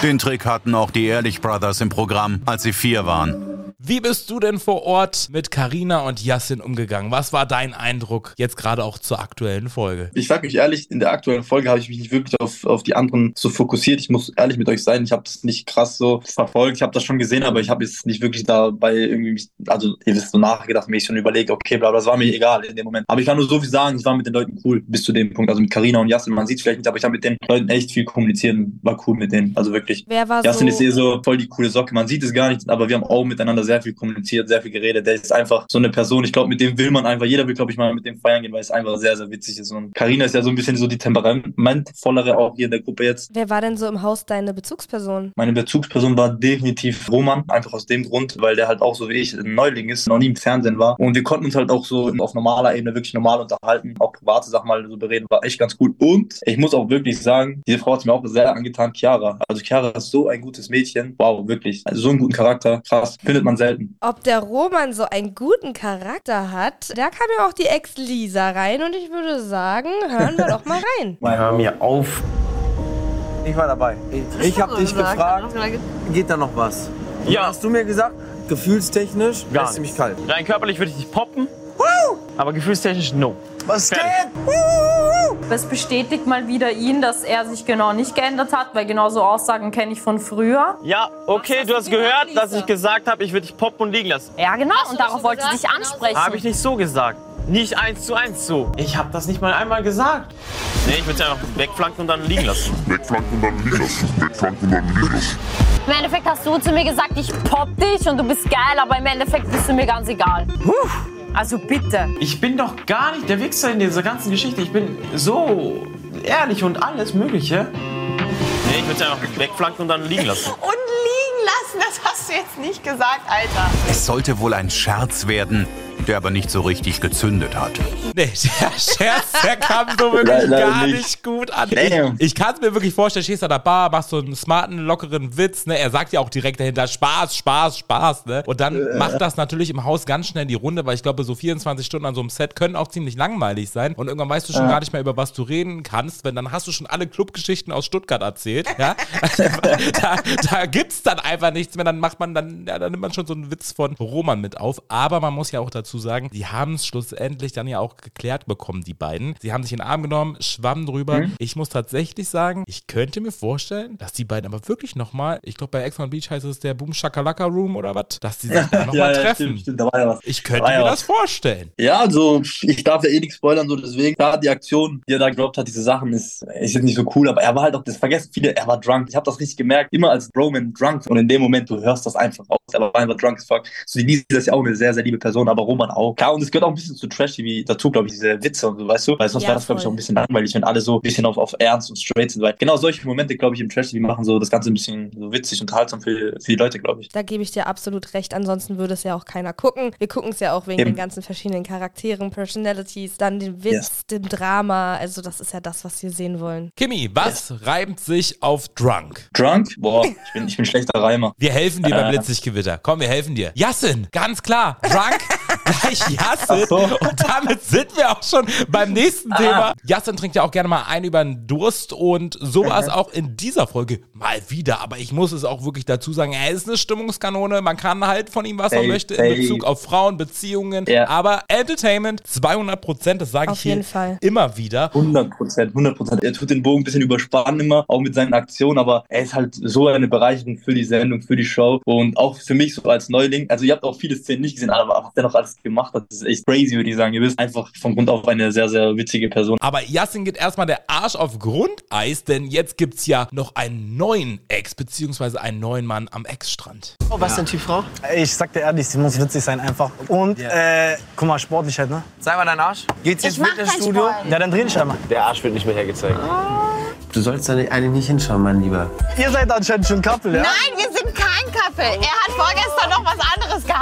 Den Trick hatten auch die Ehrlich Brothers im Programm, als sie vier waren. Wie bist du denn vor Ort mit Karina und Yassin umgegangen? Was war dein Eindruck jetzt gerade auch zur aktuellen Folge? Ich sag euch ehrlich, in der aktuellen Folge habe ich mich nicht wirklich auf, auf die anderen so fokussiert. Ich muss ehrlich mit euch sein, ich habe es nicht krass so verfolgt. Ich habe das schon gesehen, aber ich habe jetzt nicht wirklich dabei irgendwie mich, also ihr wisst so nachgedacht, mir schon überlegt, okay, bla, bla, das war mir egal in dem Moment. Aber ich kann nur so viel sagen, ich war mit den Leuten cool bis zu dem Punkt. Also mit Karina und Yassin, man sieht vielleicht nicht, aber ich habe mit den Leuten echt viel kommuniziert und war cool mit denen. Also wirklich. Wer war Yassin so- ist eh so voll die coole Socke. Man sieht es gar nicht, aber wir haben auch miteinander sehr viel kommuniziert, sehr viel geredet. Der ist einfach so eine Person. Ich glaube, mit dem will man einfach, jeder will, glaube ich, mal mit dem feiern gehen, weil es einfach sehr, sehr witzig ist. Und Karina ist ja so ein bisschen so die temperamentvollere auch hier in der Gruppe jetzt. Wer war denn so im Haus deine Bezugsperson? Meine Bezugsperson war definitiv Roman, einfach aus dem Grund, weil der halt auch so wie ich ein Neuling ist, noch nie im Fernsehen war. Und wir konnten uns halt auch so auf normaler Ebene wirklich normal unterhalten, auch private Sachen mal so bereden, war echt ganz cool. Und ich muss auch wirklich sagen, diese Frau hat mir auch sehr angetan, Chiara. Also Chiara ist so ein gutes Mädchen. Wow, wirklich. Also so einen guten Charakter, krass, findet man selten. Ob der Roman so einen guten Charakter hat, da kam ja auch die Ex-Lisa rein und ich würde sagen, hören wir doch mal rein. *laughs* Hör mir auf. Ich war dabei. Ich, ich habe dich gefragt, geht da noch was? Ja. Hast du mir gesagt, gefühlstechnisch du mich kalt. Rein körperlich würde ich dich poppen, aber gefühlstechnisch no. Was geht? Es bestätigt mal wieder ihn, dass er sich genau nicht geändert hat, weil genau so Aussagen kenne ich von früher. Ja, okay, du hast gehört, dass ich gesagt habe, ich würde dich poppen und liegen lassen. Ja, genau, und darauf wollte ich dich ansprechen. Habe ich nicht so gesagt. Nicht eins zu eins so. Ich habe das nicht mal einmal gesagt. Nee, ich würde es einfach wegflanken und dann liegen lassen. Wegflanken und dann liegen lassen. Wegflanken und dann liegen lassen. Im Endeffekt hast du zu mir gesagt, ich popp dich und du bist geil, aber im Endeffekt bist du mir ganz egal. Also bitte. Ich bin doch gar nicht der Wichser in dieser ganzen Geschichte. Ich bin so ehrlich und alles Mögliche. Nee, ich würde es einfach wegflanken und dann liegen lassen. *laughs* Und liegen lassen, das hast du jetzt nicht gesagt, Alter. Es sollte wohl ein Scherz werden, der aber nicht so richtig gezündet hat. Nee, *laughs* der Scherz, der kam so wirklich Leider gar nicht. nicht, gut an. Damn. Ich, ich kann es mir wirklich vorstellen, stehst an der Bar, machst so einen smarten, lockeren Witz, ne? Er sagt ja auch direkt dahinter Spaß, Spaß, Spaß, ne? Und dann macht das natürlich im Haus ganz schnell die Runde, weil ich glaube, so 24 Stunden an so einem Set können auch ziemlich langweilig sein. Und irgendwann weißt du schon Ja. gar nicht mehr, über was du reden kannst, wenn dann hast du schon alle Clubgeschichten aus Stuttgart erzählt, ja? *laughs* da, da gibt's dann einfach nichts mehr. Dann macht man dann, ja, dann nimmt man schon so einen Witz von Roman mit auf. Aber man muss ja auch dazu sagen, die haben es schlussendlich dann ja auch geklärt bekommen, die beiden. Sie haben sich in den Arm genommen, schwammen drüber. Mhm. Ich muss tatsächlich sagen, ich könnte mir vorstellen, dass die beiden aber wirklich nochmal, ich glaube bei Ex on Beach heißt es der Boom Shakalaka Room oder was, dass die sich *laughs* nochmal Ja, ja, treffen. stimmt, stimmt, da war ja was. Ich könnte Da ja mir was. das vorstellen. Ja, also ich darf ja eh nichts spoilern, so deswegen. Klar, die Aktion, die er da geglaubt hat, diese Sachen, ist, ist jetzt nicht so cool, aber er war halt auch, das vergessen viele, er war drunk. Ich habe das richtig gemerkt, immer als Roman drunk und in dem Moment, du hörst das einfach aus, er war einfach drunk as fuck. So, die Lisa ist ja auch eine sehr, sehr liebe Person, aber Roman man auch. Klar, und es gehört auch ein bisschen zu Trash-TV dazu, glaube ich, diese Witze und so, weißt du? Weil sonst Ja, wäre das, glaube ich, auch ein bisschen langweilig, wenn alle so ein bisschen auf, auf Ernst und straight sind. Weil genau solche Momente, glaube ich, im Trash-TV machen so das Ganze ein bisschen so witzig, unterhaltsam für, für die Leute, glaube ich. Da gebe ich dir absolut recht. Ansonsten würde es ja auch keiner gucken. Wir gucken es ja auch wegen Eben. den ganzen verschiedenen Charakteren, Personalities, dann dem Witz, Yes. dem Drama. Also das ist ja das, was wir sehen wollen. Kimi, was reimt sich auf Drunk? Drunk? Boah, ich bin, ich bin schlechter Reimer. Wir helfen dir beim Äh. Blitzlichtgewitter. Komm, wir helfen dir. Yassin, ganz klar. Drunk *laughs* gleich. *laughs* Ach so. Und damit sind wir auch schon beim nächsten Ah. Thema. Yassin trinkt ja auch gerne mal ein über den Durst und so war es auch in dieser Folge mal wieder. Aber ich muss es auch wirklich dazu sagen, er ist eine Stimmungskanone. Man kann halt von ihm, was man möchte, in. Bezug auf Frauen, Beziehungen. Ja. Aber Entertainment 200 Prozent, das sage ich hier Fall. immer wieder. 100 Prozent, 100 Prozent. Er tut den Bogen ein bisschen überspannen immer, auch mit seinen Aktionen, aber er ist halt so eine Bereicherung für die Sendung, für die Show und auch für mich so als Neuling. Also ihr habt auch viele Szenen nicht gesehen, aber was der alles gemacht hat, das ist echt crazy, würde ich sagen. Ihr bist einfach von Grund auf eine sehr, sehr witzige Person. Aber Yassin geht erstmal der Arsch auf Grundeis, denn jetzt gibt's ja noch einen neuen Ex, beziehungsweise einen neuen Mann am Ex-Strand. Oh, was ist denn Typ Frau? Ich sag dir ehrlich, sie muss witzig sein einfach. Und, äh, guck mal, sportlich halt, ne? Sei mal dein Arsch. Geht's jetzt Ich mit ins Studio? Sport. Ja, dann dreh dich einmal. Der Arsch wird nicht mehr hergezeigt. Du sollst da eigentlich nicht hinschauen, mein Lieber. Ihr seid anscheinend schon Couple, ja? Nein, wir sind kein Couple. Er hat vorgestern noch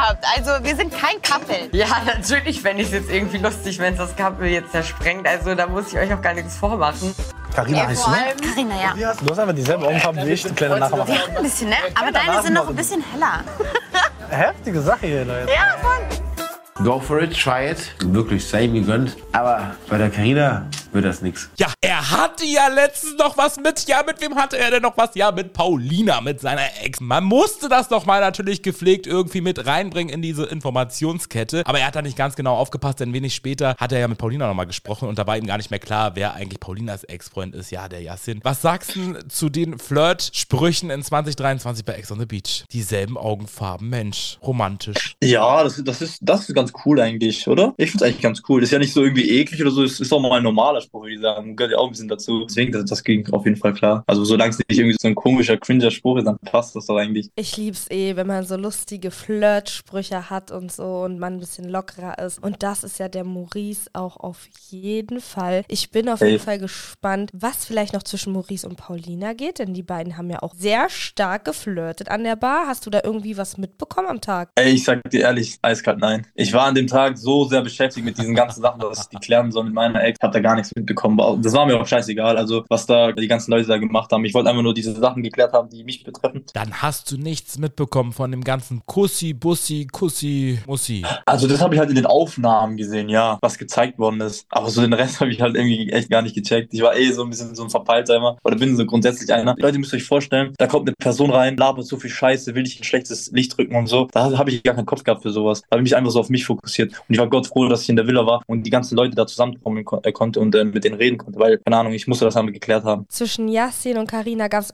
gehabt. Also wir sind kein Couple. Ja, natürlich fände ich es jetzt irgendwie lustig, wenn es das Couple jetzt zersprengt. Also da muss ich euch auch gar nichts vormachen. Carina heißt du, ne? Carina, ja. Du hast einfach dieselbe Augenfarbe wie ich, du kleiner Nachmacher. Ja, ein bisschen, ne? Aber deine sind noch ein bisschen heller. *laughs* Heftige Sache hier, Leute. Ja, voll. Go for it, try it. Wirklich, sei ihm gegönnt. Aber bei der Carina wird das nix. Ja, er hatte ja letztens noch was mit. Ja, mit wem hatte er denn noch was? Ja, mit Paulina, mit seiner Ex. Man musste das doch mal natürlich gepflegt irgendwie mit reinbringen in diese Informationskette. Aber er hat da nicht ganz genau aufgepasst, denn wenig später hat er ja mit Paulina nochmal gesprochen und da war ihm gar nicht mehr klar, wer eigentlich Paulinas Ex-Freund ist. Ja, der Yassin. Was sagst du zu den Flirt-Sprüchen in 2023 bei Ex on the Beach? Dieselben Augenfarben, Mensch, romantisch. Ja, das, das, ist, das ist ganz cool eigentlich, oder? Ich finde es eigentlich ganz cool. Das ist ja nicht so irgendwie eklig oder so, es ist auch mal ein normaler Spruch, würde ich sagen. Gehört ja auch ein bisschen dazu. Deswegen, das, das ging auf jeden Fall klar. Also solange es nicht irgendwie so ein komischer, cringer Spruch ist, dann passt das doch eigentlich. Ich lieb's eh, wenn man so lustige Flirtsprüche hat und so und man ein bisschen lockerer ist. Und das ist ja der Maurice auch auf jeden Fall. Ich bin auf Safe. jeden Fall gespannt, was vielleicht noch zwischen Maurice und Paulina geht, denn die beiden haben ja auch sehr stark geflirtet an der Bar. Hast du da irgendwie was mitbekommen am Tag? Ey, ich sag dir ehrlich, eiskalt nein. Ich war an dem Tag so sehr beschäftigt mit diesen ganzen Sachen, dass ich die klären soll mit meiner Ex. Hab da gar nichts mitbekommen. Das war mir auch scheißegal. Also, was da die ganzen Leute da gemacht haben. Ich wollte einfach nur diese Sachen geklärt haben, die mich betreffen. Dann hast du nichts mitbekommen von dem ganzen Kussi, Bussi, Kussi, Mussi. Also, das habe ich halt in den Aufnahmen gesehen, ja, was gezeigt worden ist. Aber so den Rest *laughs* habe ich halt irgendwie echt gar nicht gecheckt. Ich war eh so ein bisschen so ein Verpeilter immer. Oder bin so grundsätzlich einer. Leute, ihr müsst euch vorstellen, da kommt eine Person rein, labert so viel Scheiße, will ich ein schlechtes Licht drücken und so. Da habe ich gar keinen Kopf gehabt für sowas. Da habe ich mich einfach so auf mich fokussiert. Und ich war Gott froh, dass ich in der Villa war und die ganzen Leute da zusammenkommen kon äh, konnte und äh, mit denen reden konnte. Weil, keine Ahnung, ich musste das einmal geklärt haben. Zwischen Yassin und Karina gab's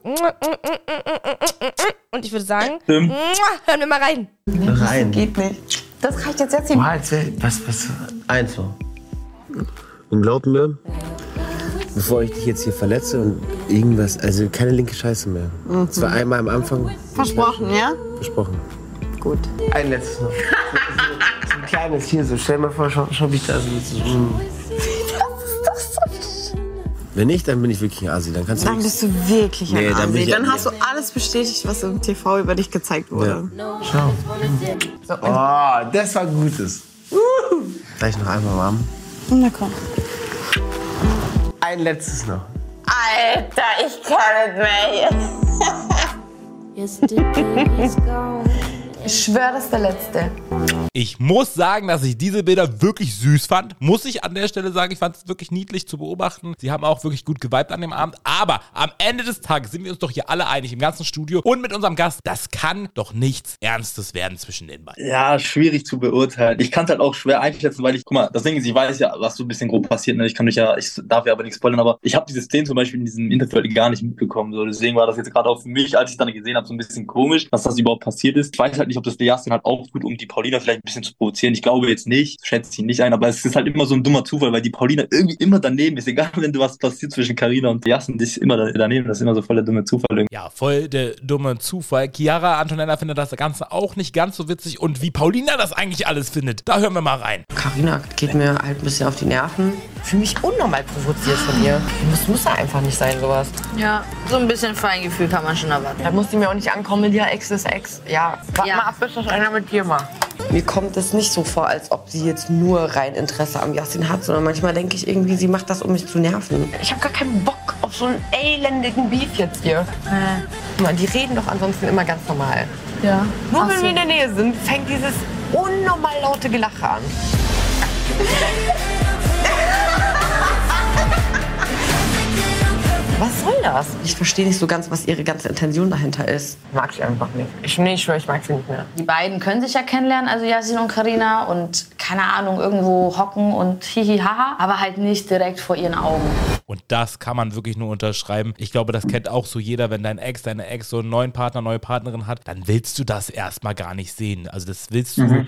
und ich würde sagen, Stimmt. hören wir mal rein. Rein. Geht nicht. Das reicht jetzt jetzt wär, was, was, eins so. Und glaub mir, bevor ich dich jetzt hier verletze und irgendwas, also keine linke Scheiße mehr. Mhm. Es war einmal am Anfang Versprochen, ja? versprochen. Gut. Ein letztes noch. So, so, so ein kleines hier, so stell mal vor, schau, schau wie ich da so. so mm. Wenn nicht, dann bin ich wirklich ein Asi. Dann kannst du Dann bist du wirklich ein Nee, dann bin Asi. ich- Dann hast du alles bestätigt, was im TV über dich gezeigt wurde. Schau. Oh, das war Gutes. Gleich noch einmal warm. Na komm. Ein letztes noch. Alter, ich kann nicht mehr. Ich schwöre, das ist der letzte. Ich muss sagen, dass ich diese Bilder wirklich süß fand. Muss ich an der Stelle sagen, ich fand es wirklich niedlich zu beobachten. Sie haben auch wirklich gut geweibt an dem Abend. Aber am Ende des Tages sind wir uns doch hier alle einig im ganzen Studio und mit unserem Gast, das kann doch nichts Ernstes werden zwischen den beiden. Ja, schwierig zu beurteilen. Ich kann es halt auch schwer einschätzen, weil ich, guck mal, das Ding ist, ich weiß ja, was so ein bisschen grob passiert. Ne? Ich kann mich ja, ich darf ja aber nichts spoilern, aber ich habe diese Szene zum Beispiel in diesem Interview halt gar nicht mitbekommen. So. Deswegen war das jetzt gerade auch für mich, als ich dann gesehen habe, so ein bisschen komisch, dass das überhaupt passiert ist. Ich weiß halt nicht, ob das der Justin halt auch tut, um die Paulina vielleicht bisschen zu provozieren. Ich glaube jetzt nicht, schätze ihn nicht ein, aber es ist halt immer so ein dummer Zufall, weil die Paulina irgendwie immer daneben ist. Egal, wenn du was passiert zwischen Karina und Jassen, die ist immer da- daneben. Das ist immer so voll der dumme Zufall. Irgendwie. Ja, voll der dumme Zufall. Chiara Antonella findet das Ganze auch nicht ganz so witzig und wie Paulina das eigentlich alles findet, da hören wir mal rein. Carina geht mir halt ein bisschen auf die Nerven. Fühle mich unnormal provoziert von ihr. Das muss ja einfach nicht sein, sowas. Ja, so ein bisschen Feingefühl kann man schon erwarten. Da muss die mir auch nicht ankommen mit ja, Ex ist Ex. Ja, warte mal ab, bis das einer mit dir macht. Mir kommt es nicht so vor, als ob sie jetzt nur rein Interesse am Yassin hat, sondern manchmal denke ich irgendwie, sie macht das, um mich zu nerven. Ich habe gar keinen Bock auf so einen elendigen Beef jetzt hier. Guck mal, die reden doch ansonsten immer ganz normal. Ja. Nur Ach wenn so. wir in der Nähe sind, fängt dieses unnormal laute Gelache an. *laughs* Was soll das? Ich verstehe nicht so ganz, was ihre ganze Intention dahinter ist. Mag ich einfach nicht. Ich, nee, ich schwöre, ich mag sie nicht mehr. Die beiden können sich ja kennenlernen, also Yasin und Karina und keine Ahnung, irgendwo hocken und hihi haha, aber halt nicht direkt vor ihren Augen. Und das kann man wirklich nur unterschreiben. Ich glaube, das kennt auch so jeder, wenn dein Ex, deine Ex so einen neuen Partner, neue Partnerin hat, dann willst du das erstmal gar nicht sehen. Also das willst du. Mhm.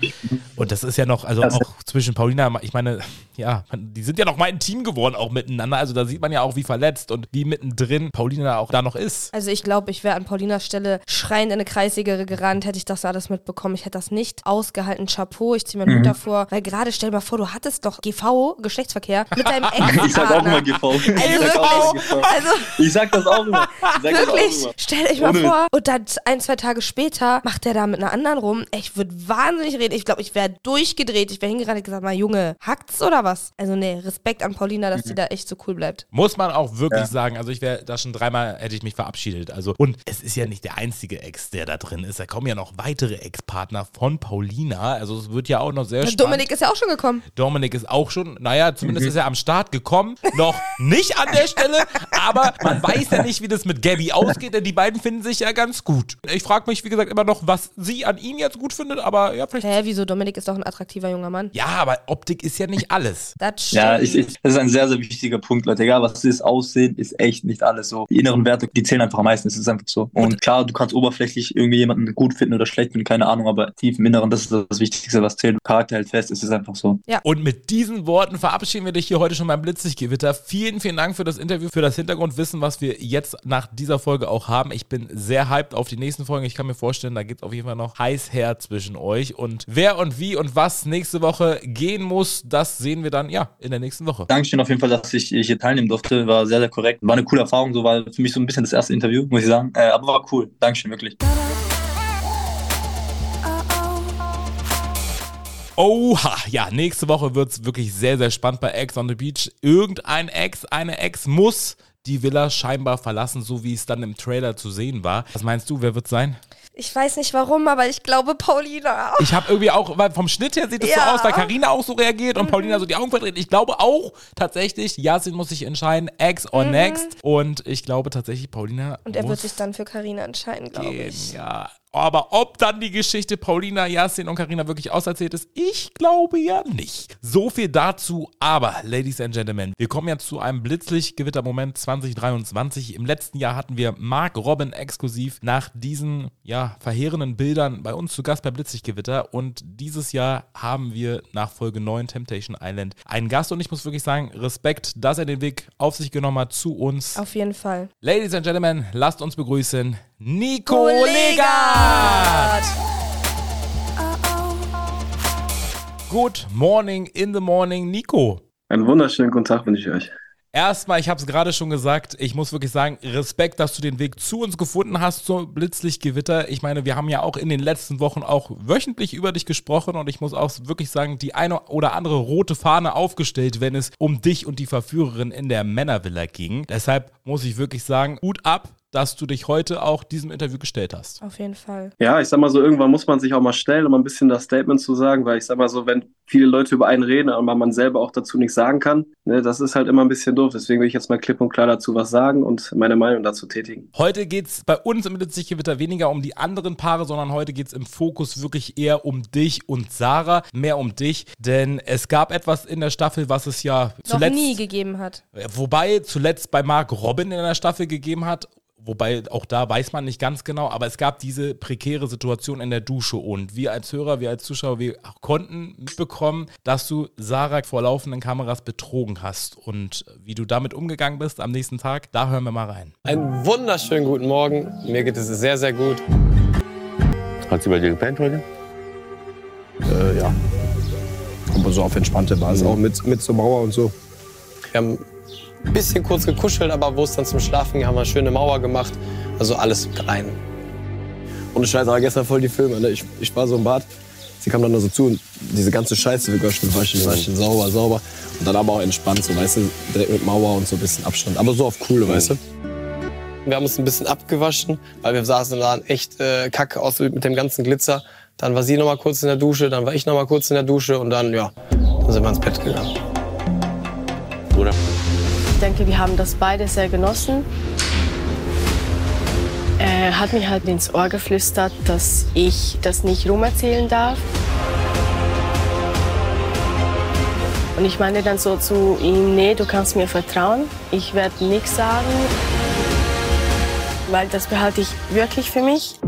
Und das ist ja noch, also auch zwischen Paulina, ich meine, ja, die sind ja noch mal ein Team geworden, auch miteinander. Also da sieht man ja auch, wie verletzt und wie mittendrin Paulina auch da noch ist. Also ich glaube, ich wäre an Paulinas Stelle schreiend in eine Kreissäge gerannt, hätte ich das alles mitbekommen. Ich hätte das nicht ausgehalten. Chapeau, ich ziehe meinen Hut Mhm. davor. Weil gerade stell dir mal vor, du hattest doch GV, Geschlechtsverkehr, mit deinem *laughs* Ex-Partner. Ich sag auch immer GV. Ich sag auch immer GV. Also Ich sag das auch immer. Ich das auch Wirklich, immer. stell euch mal Ohne vor. Und dann ein, zwei Tage später macht der da mit einer anderen rum. Ich würde wahnsinnig reden. Ich glaube, ich wäre durchgedreht. Ich wäre hingerannt und gesagt, mal Junge, hackt's oder was? Also nee, Respekt an Paulina, dass Mhm. sie da echt so cool bleibt. Muss man auch wirklich Ja. sagen. Also ich wäre da schon dreimal, hätte ich mich verabschiedet. Also, und es ist ja nicht der einzige Ex, der da drin ist. Da kommen ja noch weitere Ex-Partner von Paulina. Also es wird ja auch noch sehr spannend. Dominik ist ja auch schon gekommen. Dominik ist auch schon, naja, zumindest Mhm. ist er am Start gekommen. Noch nicht an der Stelle, aber man weiß ja nicht, wie das mit Gabby ausgeht, denn die beiden finden sich ja ganz gut. Ich frage mich, wie gesagt, immer noch, was sie an ihm jetzt gut findet, aber ja, vielleicht. Hä, wieso? Dominik ist doch ein attraktiver junger Mann. Ja, aber Optik ist ja nicht alles. Das stimmt. Ja, ich, ich, das ist ein sehr, sehr wichtiger Punkt, Leute. Egal, was es Aussehen ist echt nicht alles so. Die inneren Werte, die zählen einfach am meisten. Es ist einfach so. Und klar, du kannst oberflächlich irgendwie jemanden gut finden oder schlecht finden, keine Ahnung, aber tief im Inneren, das ist das Wichtigste, was zählt. Charakter hält fest, es ist einfach so. Und mit diesen Worten verabschieden wir dich hier heute schon beim Blitzlichtgewitter. Vielen, vielen Dank für das Interview, für das Hintergrundwissen, was wir jetzt nach dieser Folge auch haben. Ich bin sehr hyped auf die nächsten Folgen. Ich kann mir vorstellen, da geht es auf jeden Fall noch heiß her zwischen euch. Und wer und wie und was nächste Woche gehen muss, das sehen wir dann ja in der nächsten Woche. Dankeschön auf jeden Fall, dass ich hier teilnehmen durfte. War sehr, sehr korrekt. War eine coole Erfahrung, so war für mich so ein bisschen das erste Interview, muss ich sagen. Äh, aber war cool. Dankeschön, wirklich. Oha, ja, nächste Woche wird es wirklich sehr, sehr spannend bei Ex on the Beach. Irgendein Ex, eine Ex muss die Villa scheinbar verlassen, so wie es dann im Trailer zu sehen war. Was meinst du, wer wird sein? Ich weiß nicht warum, aber ich glaube Paulina. Ich habe irgendwie auch, weil vom Schnitt her sieht es so Ja. aus, weil Karina auch so reagiert und Paulina so die Augen verdreht. Ich glaube auch tatsächlich, Yasin muss sich entscheiden, Ex or Mhm. Next. Und ich glaube tatsächlich, Paulina Und er wird sich dann für Karina entscheiden, glaube ich. Ja, aber ob dann die Geschichte Paulina, Yasin und Karina wirklich auserzählt ist, ich glaube ja nicht. So viel dazu. Aber, Ladies and Gentlemen, wir kommen jetzt zu einem Blitzlicht-Gewitter-Moment 2023. Im letzten Jahr hatten wir Mark Robin exklusiv nach diesen, ja, verheerenden Bildern bei uns zu Gast bei Blitzlicht-Gewitter. Und dieses Jahr haben wir nach Folge 9 Temptation Island einen Gast. Und ich muss wirklich sagen, Respekt, dass er den Weg auf sich genommen hat zu uns. Auf jeden Fall. Ladies and Gentlemen, lasst uns begrüßen Nico Legat! Legat! Good morning in the morning, Nico. Einen wunderschönen guten Tag wünsche ich euch. Erstmal, ich habe es gerade schon gesagt, ich muss wirklich sagen, Respekt, dass du den Weg zu uns gefunden hast, zur Blitzlichtgewitter. Ich meine, wir haben ja auch in den letzten Wochen auch wöchentlich über dich gesprochen und ich muss auch wirklich sagen, die eine oder andere rote Fahne aufgestellt, wenn es um dich und die Verführerin in der Männervilla ging. Deshalb muss ich wirklich sagen, Hut ab, dass du dich heute auch diesem Interview gestellt hast. Auf jeden Fall. Ja, ich sag mal so, irgendwann muss man sich auch mal stellen, um ein bisschen das Statement zu sagen, weil ich sag mal so, wenn viele Leute über einen reden, aber man selber auch dazu nichts sagen kann, ne, das ist halt immer ein bisschen doof. Deswegen will ich jetzt mal klipp und klar dazu was sagen und meine Meinung dazu tätigen. Heute geht es bei uns im Blitzlichtgewitter weniger um die anderen Paare, sondern heute geht es im Fokus wirklich eher um dich und Sarah, mehr um dich, denn es gab etwas in der Staffel, was es ja Noch zuletzt nie gegeben hat. Wobei zuletzt bei Mark Robin in der Staffel gegeben hat. Wobei auch da weiß man nicht ganz genau, aber es gab diese prekäre Situation in der Dusche und wir als Hörer, wir als Zuschauer, wir konnten mitbekommen, dass du Sarah vor laufenden Kameras betrogen hast und wie du damit umgegangen bist am nächsten Tag, da hören wir mal rein. Einen wunderschönen guten Morgen. Mir geht es sehr, sehr gut. Hat sie bei dir gepennt heute? Äh, ja. Aber so auf entspannte Basis, auch mit, mit zur Mauer und so. Wir haben ein bisschen kurz gekuschelt, aber wo es dann zum Schlafen ging, haben wir eine schöne Mauer gemacht. Also alles rein. Und ich weiß aber gestern voll die Filme. Ne? Ich, ich war so im Bad, sie kam dann da so zu und diese ganze Scheiße gewaschen, waschen, waschen, sauber, sauber. Und dann aber auch entspannt, so weißt du, direkt mit Mauer und so ein bisschen Abstand. Aber so auf coole, weißt du. Wir haben uns ein bisschen abgewaschen, weil wir saßen da echt äh, kacke aus mit dem ganzen Glitzer. Dann war sie noch mal kurz in der Dusche, dann war ich noch mal kurz in der Dusche und dann, ja, dann sind wir ins Bett gegangen. Oder? Ich denke, wir haben das beide sehr genossen. Er hat mir halt ins Ohr geflüstert, dass ich das nicht rumerzählen darf. Und ich meine dann so zu ihm, nee, du kannst mir vertrauen, ich werde nichts sagen, weil das behalte ich wirklich für mich.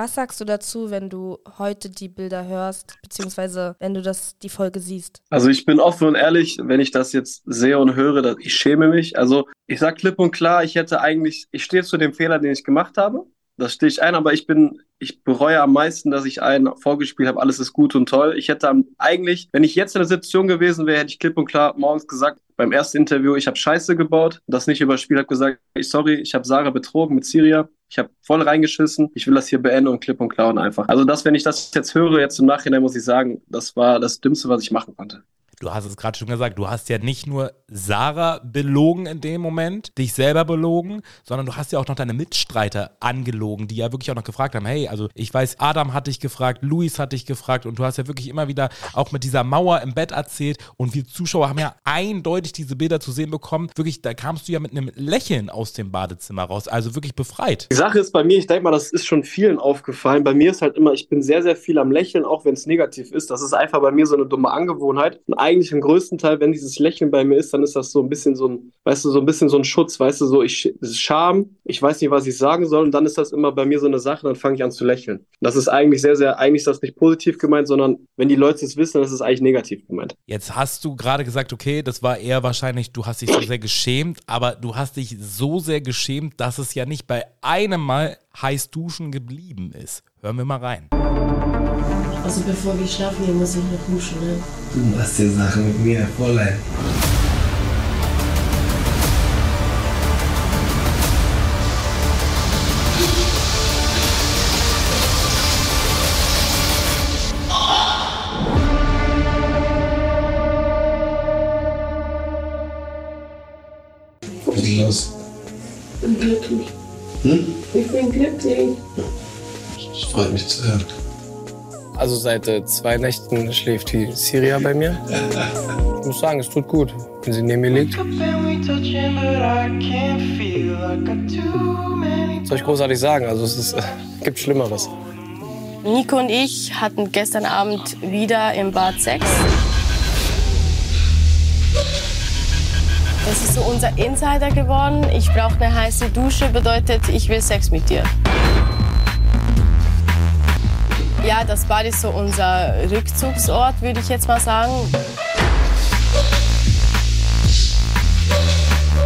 Was sagst du dazu, wenn du heute die Bilder hörst, beziehungsweise wenn du das, die Folge siehst? Also ich bin offen und ehrlich, wenn ich das jetzt sehe und höre, ich schäme mich. Also ich sag klipp und klar, ich hätte eigentlich, ich stehe zu dem Fehler, den ich gemacht habe. Das stehe ich ein, aber ich bin, ich bereue am meisten, dass ich einen vorgespielt habe, alles ist gut und toll. Ich hätte eigentlich, wenn ich jetzt in der Situation gewesen wäre, hätte ich klipp und klar morgens gesagt, beim ersten Interview, ich habe Scheiße gebaut, das nicht überspielt, habe gesagt, ich sorry, ich habe Sarah betrogen mit Syria, ich habe voll reingeschissen, ich will das hier beenden und klipp und klar und einfach. Also das, wenn ich das jetzt höre, jetzt im Nachhinein muss ich sagen, das war das Dümmste, was ich machen konnte. Du hast es gerade schon gesagt, du hast ja nicht nur Sarah belogen in dem Moment, dich selber belogen, sondern du hast ja auch noch deine Mitstreiter angelogen, die ja wirklich auch noch gefragt haben, hey, also ich weiß, Adam hat dich gefragt, Luis hat dich gefragt und du hast ja wirklich immer wieder auch mit dieser Mauer im Bett erzählt und wir Zuschauer haben ja eindeutig diese Bilder zu sehen bekommen. Wirklich, da kamst du ja mit einem Lächeln aus dem Badezimmer raus, also wirklich befreit. Die Sache ist bei mir, ich denke mal, das ist schon vielen aufgefallen. Bei mir ist halt immer, ich bin sehr, sehr viel am Lächeln, auch wenn es negativ ist. Das ist einfach bei mir so eine dumme Angewohnheit. Und eigentlich im größten Teil, wenn dieses Lächeln bei mir ist, dann ist das so ein bisschen so ein, weißt du, so ein bisschen so ein Schutz, weißt du, so ich, Scham, ich weiß nicht, was ich sagen soll. Und dann ist das immer bei mir so eine Sache, dann fange ich an zu lächeln. Das ist eigentlich sehr, sehr, eigentlich ist das nicht positiv gemeint, sondern wenn die Leute es wissen, dann ist es eigentlich negativ gemeint. Jetzt hast du gerade gesagt, okay, das war eher wahrscheinlich, du hast dich so sehr geschämt, aber du hast dich so sehr geschämt, dass es ja nicht bei einem Mal heiß duschen geblieben ist. Hören wir mal rein. Also bevor wir schlafen gehen, muss ich noch duschen, ne? Du machst dir Sachen mit mir, Fräulein. Was ist los? Ich bin glücklich. Hm? Ich bin glücklich. Das freut mich zu hören. Also seit äh, zwei Nächten schläft die Syria bei mir. Ich muss sagen, es tut gut, wenn sie neben mir liegt. Soll ich großartig sagen? Also es ist, äh, gibt Schlimmeres. Nico und ich hatten gestern Abend wieder im Bad Sex. Das ist so unser Insider geworden. Ich brauche eine heiße Dusche, bedeutet, ich will Sex mit dir. Ja, das Bad ist so unser Rückzugsort, würde ich jetzt mal sagen.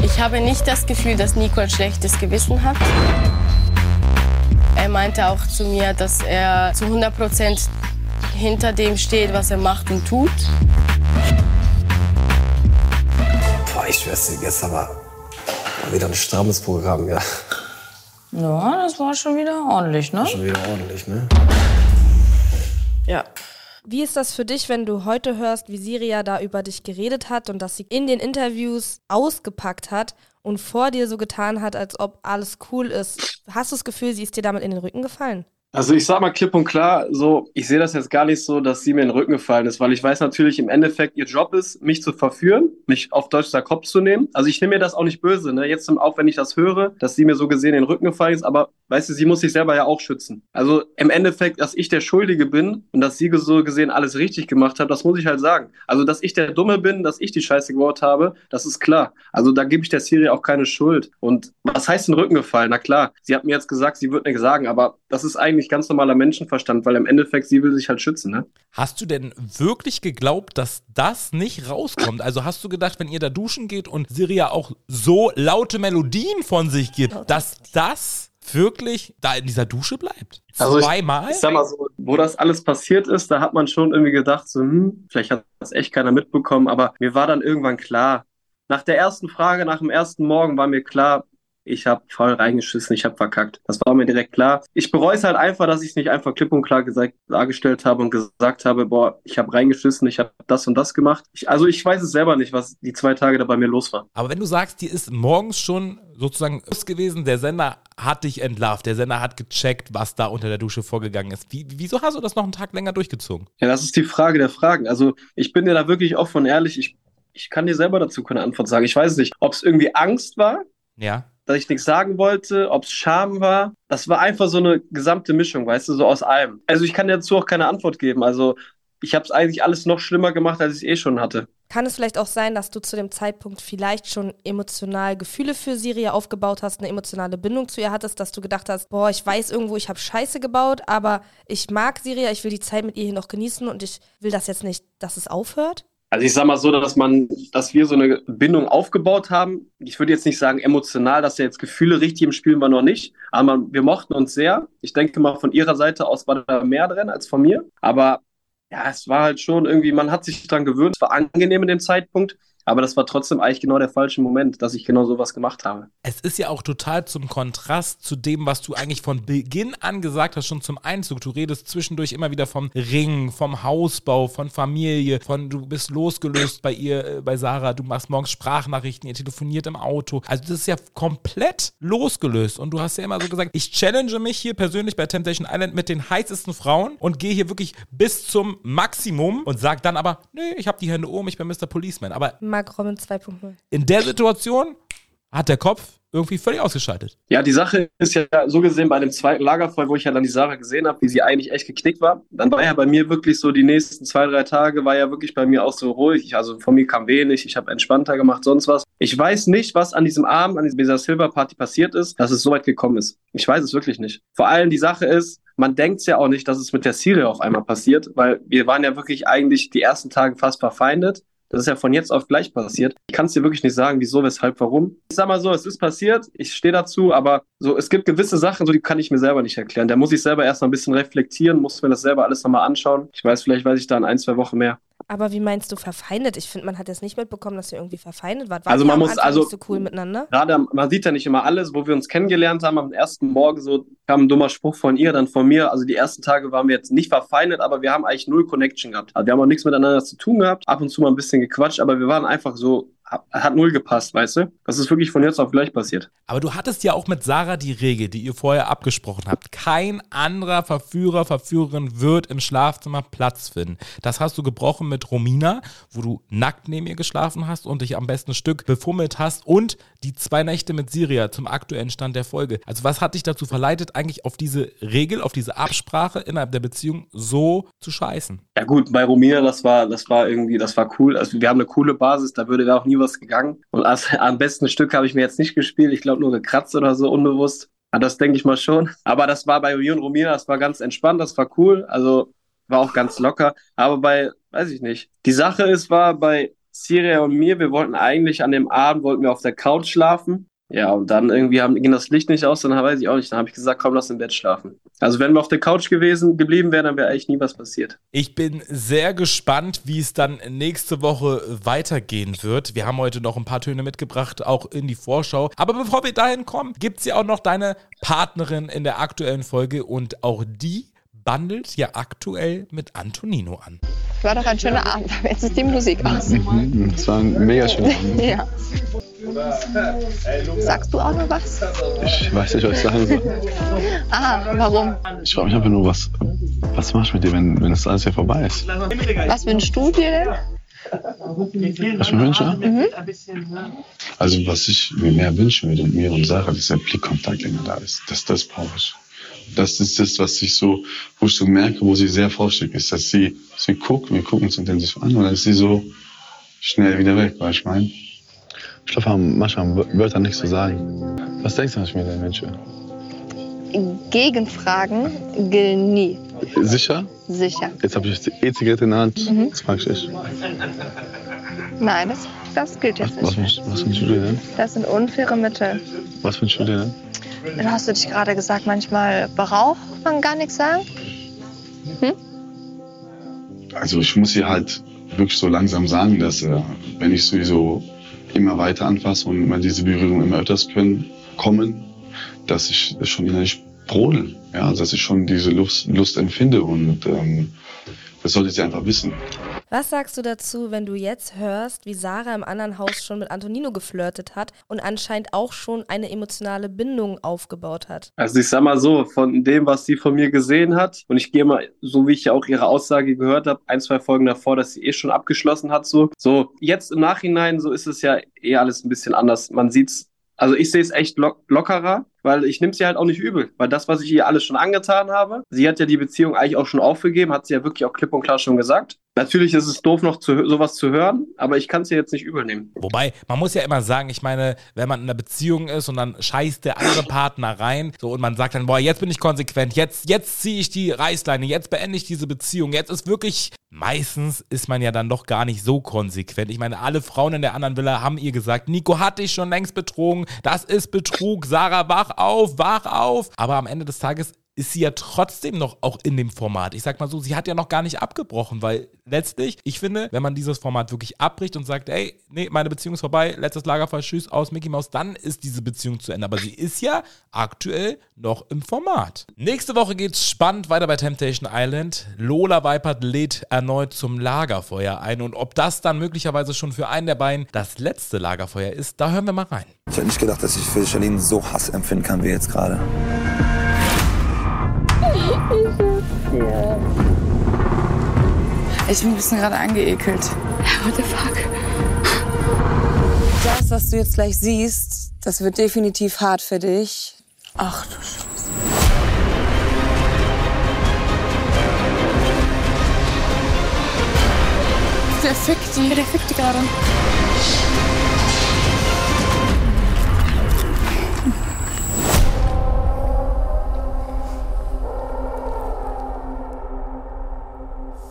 Ich habe nicht das Gefühl, dass Nico ein schlechtes Gewissen hat. Er meinte auch zu mir, dass er zu 100 Prozent hinter dem steht, was er macht und tut. Boah, ich schwör's dir, gestern war war wieder ein strammes Programm, ja. Ja, das war schon wieder ordentlich, ne? Schon wieder ordentlich, ne? Wie ist das für dich, wenn du heute hörst, wie Siria da über dich geredet hat und dass sie in den Interviews ausgepackt hat und vor dir so getan hat, als ob alles cool ist? Hast du das Gefühl, sie ist dir damit in den Rücken gefallen? Also ich sag mal klipp und klar, so, ich sehe das jetzt gar nicht so, dass sie mir in den Rücken gefallen ist, weil ich weiß natürlich im Endeffekt, ihr Job ist, mich zu verführen, mich auf Deutsch der Kopf zu nehmen. Also ich nehme mir das auch nicht böse, ne? Jetzt auch wenn ich das höre, dass sie mir so gesehen in den Rücken gefallen ist, aber weißt du, sie muss sich selber ja auch schützen. Also im Endeffekt, dass ich der Schuldige bin und dass sie so gesehen alles richtig gemacht hat, das muss ich halt sagen. Also, dass ich der Dumme bin, dass ich die Scheiße gebaut habe, das ist klar. Also da gebe ich der Siri auch keine Schuld. Und was heißt in den Rücken gefallen? Na klar, sie hat mir jetzt gesagt, sie wird nichts sagen, aber das ist eigentlich ganz normaler Menschenverstand, weil im Endeffekt sie will sich halt schützen, ne? Hast du denn wirklich geglaubt, dass das nicht rauskommt? Also hast du gedacht, wenn ihr da duschen geht und Siri ja auch so laute Melodien von sich gibt, dass das wirklich da in dieser Dusche bleibt? Also ich- Zweimal? Ich sag mal so, wo das alles passiert ist, da hat man schon irgendwie gedacht, so, hm, vielleicht hat das echt keiner mitbekommen, aber mir war dann irgendwann klar. Nach der ersten Frage, nach dem ersten Morgen war mir klar, ich habe voll reingeschissen, ich habe verkackt. Das war mir direkt klar. Ich bereue es halt einfach, dass ich es nicht einfach klipp und klar gesagt, dargestellt habe und gesagt habe, boah, ich habe reingeschissen, ich habe das und das gemacht. Ich, also ich weiß es selber nicht, was die zwei Tage da bei mir los war. Aber wenn du sagst, dir ist morgens schon sozusagen gewesen, der Sender hat dich entlarvt, der Sender hat gecheckt, was da unter der Dusche vorgegangen ist. Wie, wieso hast du das noch einen Tag länger durchgezogen? Ja, das ist die Frage der Fragen. Also ich bin dir da wirklich offen und ehrlich, ich, ich kann dir selber dazu keine Antwort sagen. Ich weiß es nicht, ob es irgendwie Angst war, Ja. Dass ich nichts sagen wollte, ob es Scham war. Das war einfach so eine gesamte Mischung, weißt du, so aus allem. Also ich kann dir dazu auch keine Antwort geben. Also ich habe es eigentlich alles noch schlimmer gemacht, als ich es eh schon hatte. Kann es vielleicht auch sein, dass du zu dem Zeitpunkt vielleicht schon emotional Gefühle für Siri aufgebaut hast, eine emotionale Bindung zu ihr hattest, dass du gedacht hast, boah, ich weiß irgendwo, ich habe Scheiße gebaut, aber ich mag Siri, ich will die Zeit mit ihr hier noch genießen und ich will das jetzt nicht, dass es aufhört? Also ich sag mal so, dass man, dass wir so eine Bindung aufgebaut haben. Ich würde jetzt nicht sagen emotional, dass ja jetzt Gefühle richtig im Spiel war noch nicht. Aber wir mochten uns sehr. Ich denke mal, von ihrer Seite aus war da mehr drin als von mir. Aber ja, es war halt schon irgendwie, man hat sich dran gewöhnt. Es war angenehm in dem Zeitpunkt. Aber das war trotzdem eigentlich genau der falsche Moment, dass ich genau sowas gemacht habe. Es ist ja auch total zum Kontrast zu dem, was du eigentlich von Beginn an gesagt hast, schon zum Einzug. Du redest zwischendurch immer wieder vom Ring, vom Hausbau, von Familie, von du bist losgelöst bei ihr, äh, bei Sarah, du machst morgens Sprachnachrichten, ihr telefoniert im Auto. Also das ist ja komplett losgelöst. Und du hast ja immer so gesagt, ich challenge mich hier persönlich bei Temptation Island mit den heißesten Frauen und gehe hier wirklich bis zum Maximum und sag dann aber, nee, ich habe die Hände oben, ich bin Mr. Policeman. Aber Mark Robin 2.0. in der Situation hat der Kopf irgendwie völlig ausgeschaltet. Ja, die Sache ist ja so gesehen bei dem zweiten Lagerfeuer, wo ich ja dann die Sarah gesehen habe, wie sie eigentlich echt geknickt war. Dann war ja bei mir wirklich so die nächsten zwei, drei Tage war ja wirklich bei mir auch so ruhig. Ich, also von mir kam wenig, ich habe entspannter gemacht, sonst was. Ich weiß nicht, was an diesem Abend, an dieser Silver Party passiert ist, dass es so weit gekommen ist. Ich weiß es wirklich nicht. Vor allem die Sache ist, man denkt ja auch nicht, dass es mit der Siri auf einmal passiert, weil wir waren ja wirklich eigentlich die ersten Tage fast verfeindet. Das ist ja von jetzt auf gleich passiert. Ich kann es dir wirklich nicht sagen, wieso, weshalb, warum. Ich sag mal so, es ist passiert, ich stehe dazu, aber so, es gibt gewisse Sachen, so die kann ich mir selber nicht erklären. Da muss ich selber erst mal ein bisschen reflektieren, muss mir das selber alles nochmal anschauen. Ich weiß, vielleicht weiß ich da in ein, zwei Wochen mehr. Aber wie meinst du verfeindet? Ich finde, man hat jetzt nicht mitbekommen, dass ihr irgendwie verfeindet wart. Wart Also man muss- also- nicht so cool miteinander? Gerade, man sieht ja nicht immer alles, wo wir uns kennengelernt haben. Am ersten Morgen so kam ein dummer Spruch von ihr, dann von mir. Also die ersten Tage waren wir jetzt nicht verfeindet, aber wir haben eigentlich null Connection gehabt. Also wir haben auch nichts miteinander zu tun gehabt, ab und zu mal ein bisschen gequatscht, aber wir waren einfach so, hat- null gepasst, weißt du? Das ist wirklich von jetzt auf gleich passiert. Aber du hattest ja auch mit Sarah die Regel, die ihr vorher abgesprochen habt. Kein anderer Verführer, Verführerin wird im Schlafzimmer Platz finden. Das hast du gebrochen mit Romina, wo du nackt neben ihr geschlafen hast und dich am besten ein Stück befummelt hast und die zwei Nächte mit Siria zum aktuellen Stand der Folge. Also was hat dich dazu verleitet, eigentlich auf diese Regel, auf diese Absprache innerhalb der Beziehung so zu scheißen? Ja gut, bei Romina, das war, das war irgendwie, das war cool. Also wir haben eine coole Basis, da würde da auch nie was gegangen. Und als, am besten Stück habe ich mir jetzt nicht gespielt. Ich glaube nur gekratzt oder so, unbewusst. Ja, das denke ich mal schon. Aber das war bei und Romina, das war ganz entspannt, das war cool. Also war auch ganz locker. Aber bei, weiß ich nicht. Die Sache ist, war bei Syria und mir, wir wollten eigentlich an dem Abend, wollten wir auf der Couch schlafen. Ja, und dann irgendwie haben, ging das Licht nicht aus, dann weiß ich auch nicht. Dann habe ich gesagt, komm, lass im Bett schlafen. Also wenn wir auf der Couch gewesen, geblieben wären, dann wäre eigentlich nie was passiert. Ich bin sehr gespannt, wie es dann nächste Woche weitergehen wird. Wir haben heute noch ein paar Töne mitgebracht, auch in die Vorschau. Aber bevor wir dahin kommen, gibt es ja auch noch deine Partnerin in der aktuellen Folge und auch die bandelt ja aktuell mit Antonino an. War doch ein schöner Abend. Aber Jetzt ist die Musik aus. Mhm, Das war ein mega schöner *laughs* Abend. ja. Sagst du auch noch was? Ich weiß nicht, was ich sagen soll. Ah, warum? Ich frage mich einfach nur, was, was machst du mit dir, wenn, wenn das alles hier vorbei ist? Was wünschst du dir denn? Was ich mir wünsche? Mhm. Also, was ich mir mehr wünschen würde, mir und Sarah, dass der Blickkontakt länger da ist. Das, das brauche ich. Das ist das, was ich so, wo ich so merke, wo sie sehr vorsichtig ist, dass sie, sie guckt, wir gucken uns intensiv an und dann ist sie so schnell wieder weg, weißt du, ich meine? Ich glaube, haben manchmal haben Wörter nichts zu sagen. Was denkst du, was ich mir denn wünsche? Gegenfragen gilt nie. Sicher? Sicher. Jetzt habe ich die E-Zigarette in der Hand. Mhm. Das frage ich dich. Nein, das, das gilt jetzt Was, nicht. wünschst- was wünschst du dir denn? Das sind unfaire Mittel. Was wünschst du dir denn? Hast du dich gerade gesagt, manchmal braucht man gar nichts sagen. Hm? Also ich muss ihr halt wirklich so langsam sagen, dass äh, wenn ich sowieso immer weiter anfasse und immer diese Berührungen immer öfters können, kommen, dass ich schon innerlich brodel. Ja, dass ich schon diese Lust, Lust empfinde und ähm, das sollte sie einfach wissen. Was sagst du dazu, wenn du jetzt hörst, wie Sarah im anderen Haus schon mit Antonino geflirtet hat und anscheinend auch schon eine emotionale Bindung aufgebaut hat? Also ich sag mal so, von dem, was sie von mir gesehen hat, und ich gehe mal, so wie ich ja auch ihre Aussage gehört habe, ein, zwei Folgen davor, dass sie eh schon abgeschlossen hat, so. So, jetzt im Nachhinein, so ist es ja eh alles ein bisschen anders. Man sieht's, also ich sehe es echt lock lockerer, weil ich nehme sie halt auch nicht übel, weil das, was ich ihr alles schon angetan habe, sie hat ja die Beziehung eigentlich auch schon aufgegeben, hat sie ja wirklich auch klipp und klar schon gesagt. Natürlich ist es doof, noch zu, sowas zu hören, aber ich kann es ihr jetzt nicht übel nehmen. Wobei, man muss ja immer sagen, ich meine, wenn man in einer Beziehung ist und dann scheißt der andere Partner rein, so und man sagt dann, boah, jetzt bin ich konsequent, jetzt, jetzt ziehe ich die Reißleine, jetzt beende ich diese Beziehung, jetzt ist wirklich, meistens ist man ja dann doch gar nicht so konsequent. Ich meine, alle Frauen in der anderen Villa haben ihr gesagt, Nico hat dich schon längst betrogen, das ist Betrug, Sarah, auf, wach auf. Aber am Ende des Tages ist sie ja trotzdem noch auch in dem Format. Ich sag mal so, sie hat ja noch gar nicht abgebrochen, weil letztlich, ich finde, wenn man dieses Format wirklich abbricht und sagt, ey, nee, meine Beziehung ist vorbei, letztes Lagerfall, tschüss, aus Mickey Mouse, dann ist diese Beziehung zu Ende. Aber sie ist ja aktuell noch im Format. Nächste Woche geht's spannend weiter bei Temptation Island. Lola Weipert lädt erneut zum Lagerfeuer ein und ob das dann möglicherweise schon für einen der beiden das letzte Lagerfeuer ist, da hören wir mal rein. Ich hätte nicht gedacht, dass ich für Charlene so Hass empfinden kann wie jetzt gerade. Ich bin ein bisschen gerade angeekelt. What the fuck? Das, was du jetzt gleich siehst, das wird definitiv hart für dich. Ach du Scheiße. Der fickt die. Der fickt die gerade.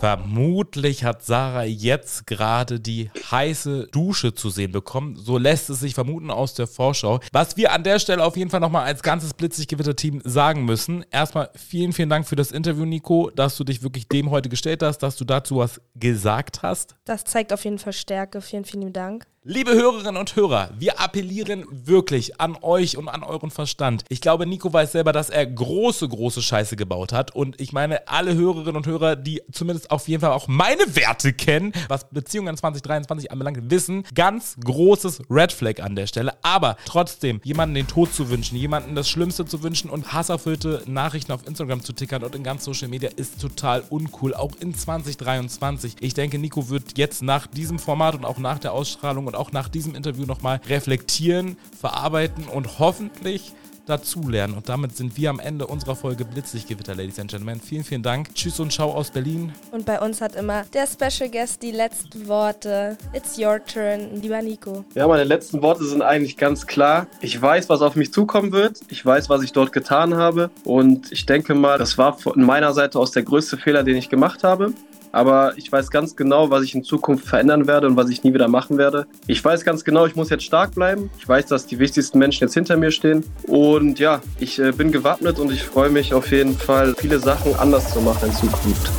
Vermutlich hat Sarah jetzt gerade die heiße Dusche zu sehen bekommen. So lässt es sich vermuten aus der Vorschau. Was wir an der Stelle auf jeden Fall nochmal als ganzes Blitzig-Gewitter-Team sagen müssen. Erstmal vielen, vielen Dank für das Interview, Nico, dass du dich wirklich dem heute gestellt hast, dass du dazu was gesagt hast. Das zeigt auf jeden Fall Stärke. Vielen, vielen Dank. Liebe Hörerinnen und Hörer, wir appellieren wirklich an euch und an euren Verstand. Ich glaube, Nico weiß selber, dass er große, große Scheiße gebaut hat. Und ich meine, alle Hörerinnen und Hörer, die zumindest auf jeden Fall auch meine Werte kennen, was Beziehungen 2023 anbelangt, wissen, ganz großes Red Flag an der Stelle. Aber trotzdem, jemanden den Tod zu wünschen, jemanden das Schlimmste zu wünschen und hasserfüllte Nachrichten auf Instagram zu tickern und in ganz Social Media ist total uncool, auch in 2023. Ich denke, Nico wird jetzt nach diesem Format und auch nach der Ausstrahlung und auch nach diesem Interview nochmal reflektieren, verarbeiten und hoffentlich dazulernen. Und damit sind wir am Ende unserer Folge Blitzlichtgewitter, Ladies and Gentlemen. Vielen, vielen Dank. Tschüss und ciao aus Berlin. Und bei uns hat immer der Special Guest die letzten Worte. It's your turn, lieber Nico. Ja, meine letzten Worte sind eigentlich ganz klar. Ich weiß, was auf mich zukommen wird. Ich weiß, was ich dort getan habe. Und ich denke mal, das war von meiner Seite aus der größte Fehler, den ich gemacht habe. Aber ich weiß ganz genau, was ich in Zukunft verändern werde und was ich nie wieder machen werde. Ich weiß ganz genau, ich muss jetzt stark bleiben. Ich weiß, dass die wichtigsten Menschen jetzt hinter mir stehen. Und ja, ich äh, bin gewappnet und ich freue mich auf jeden Fall, viele Sachen anders zu machen in Zukunft.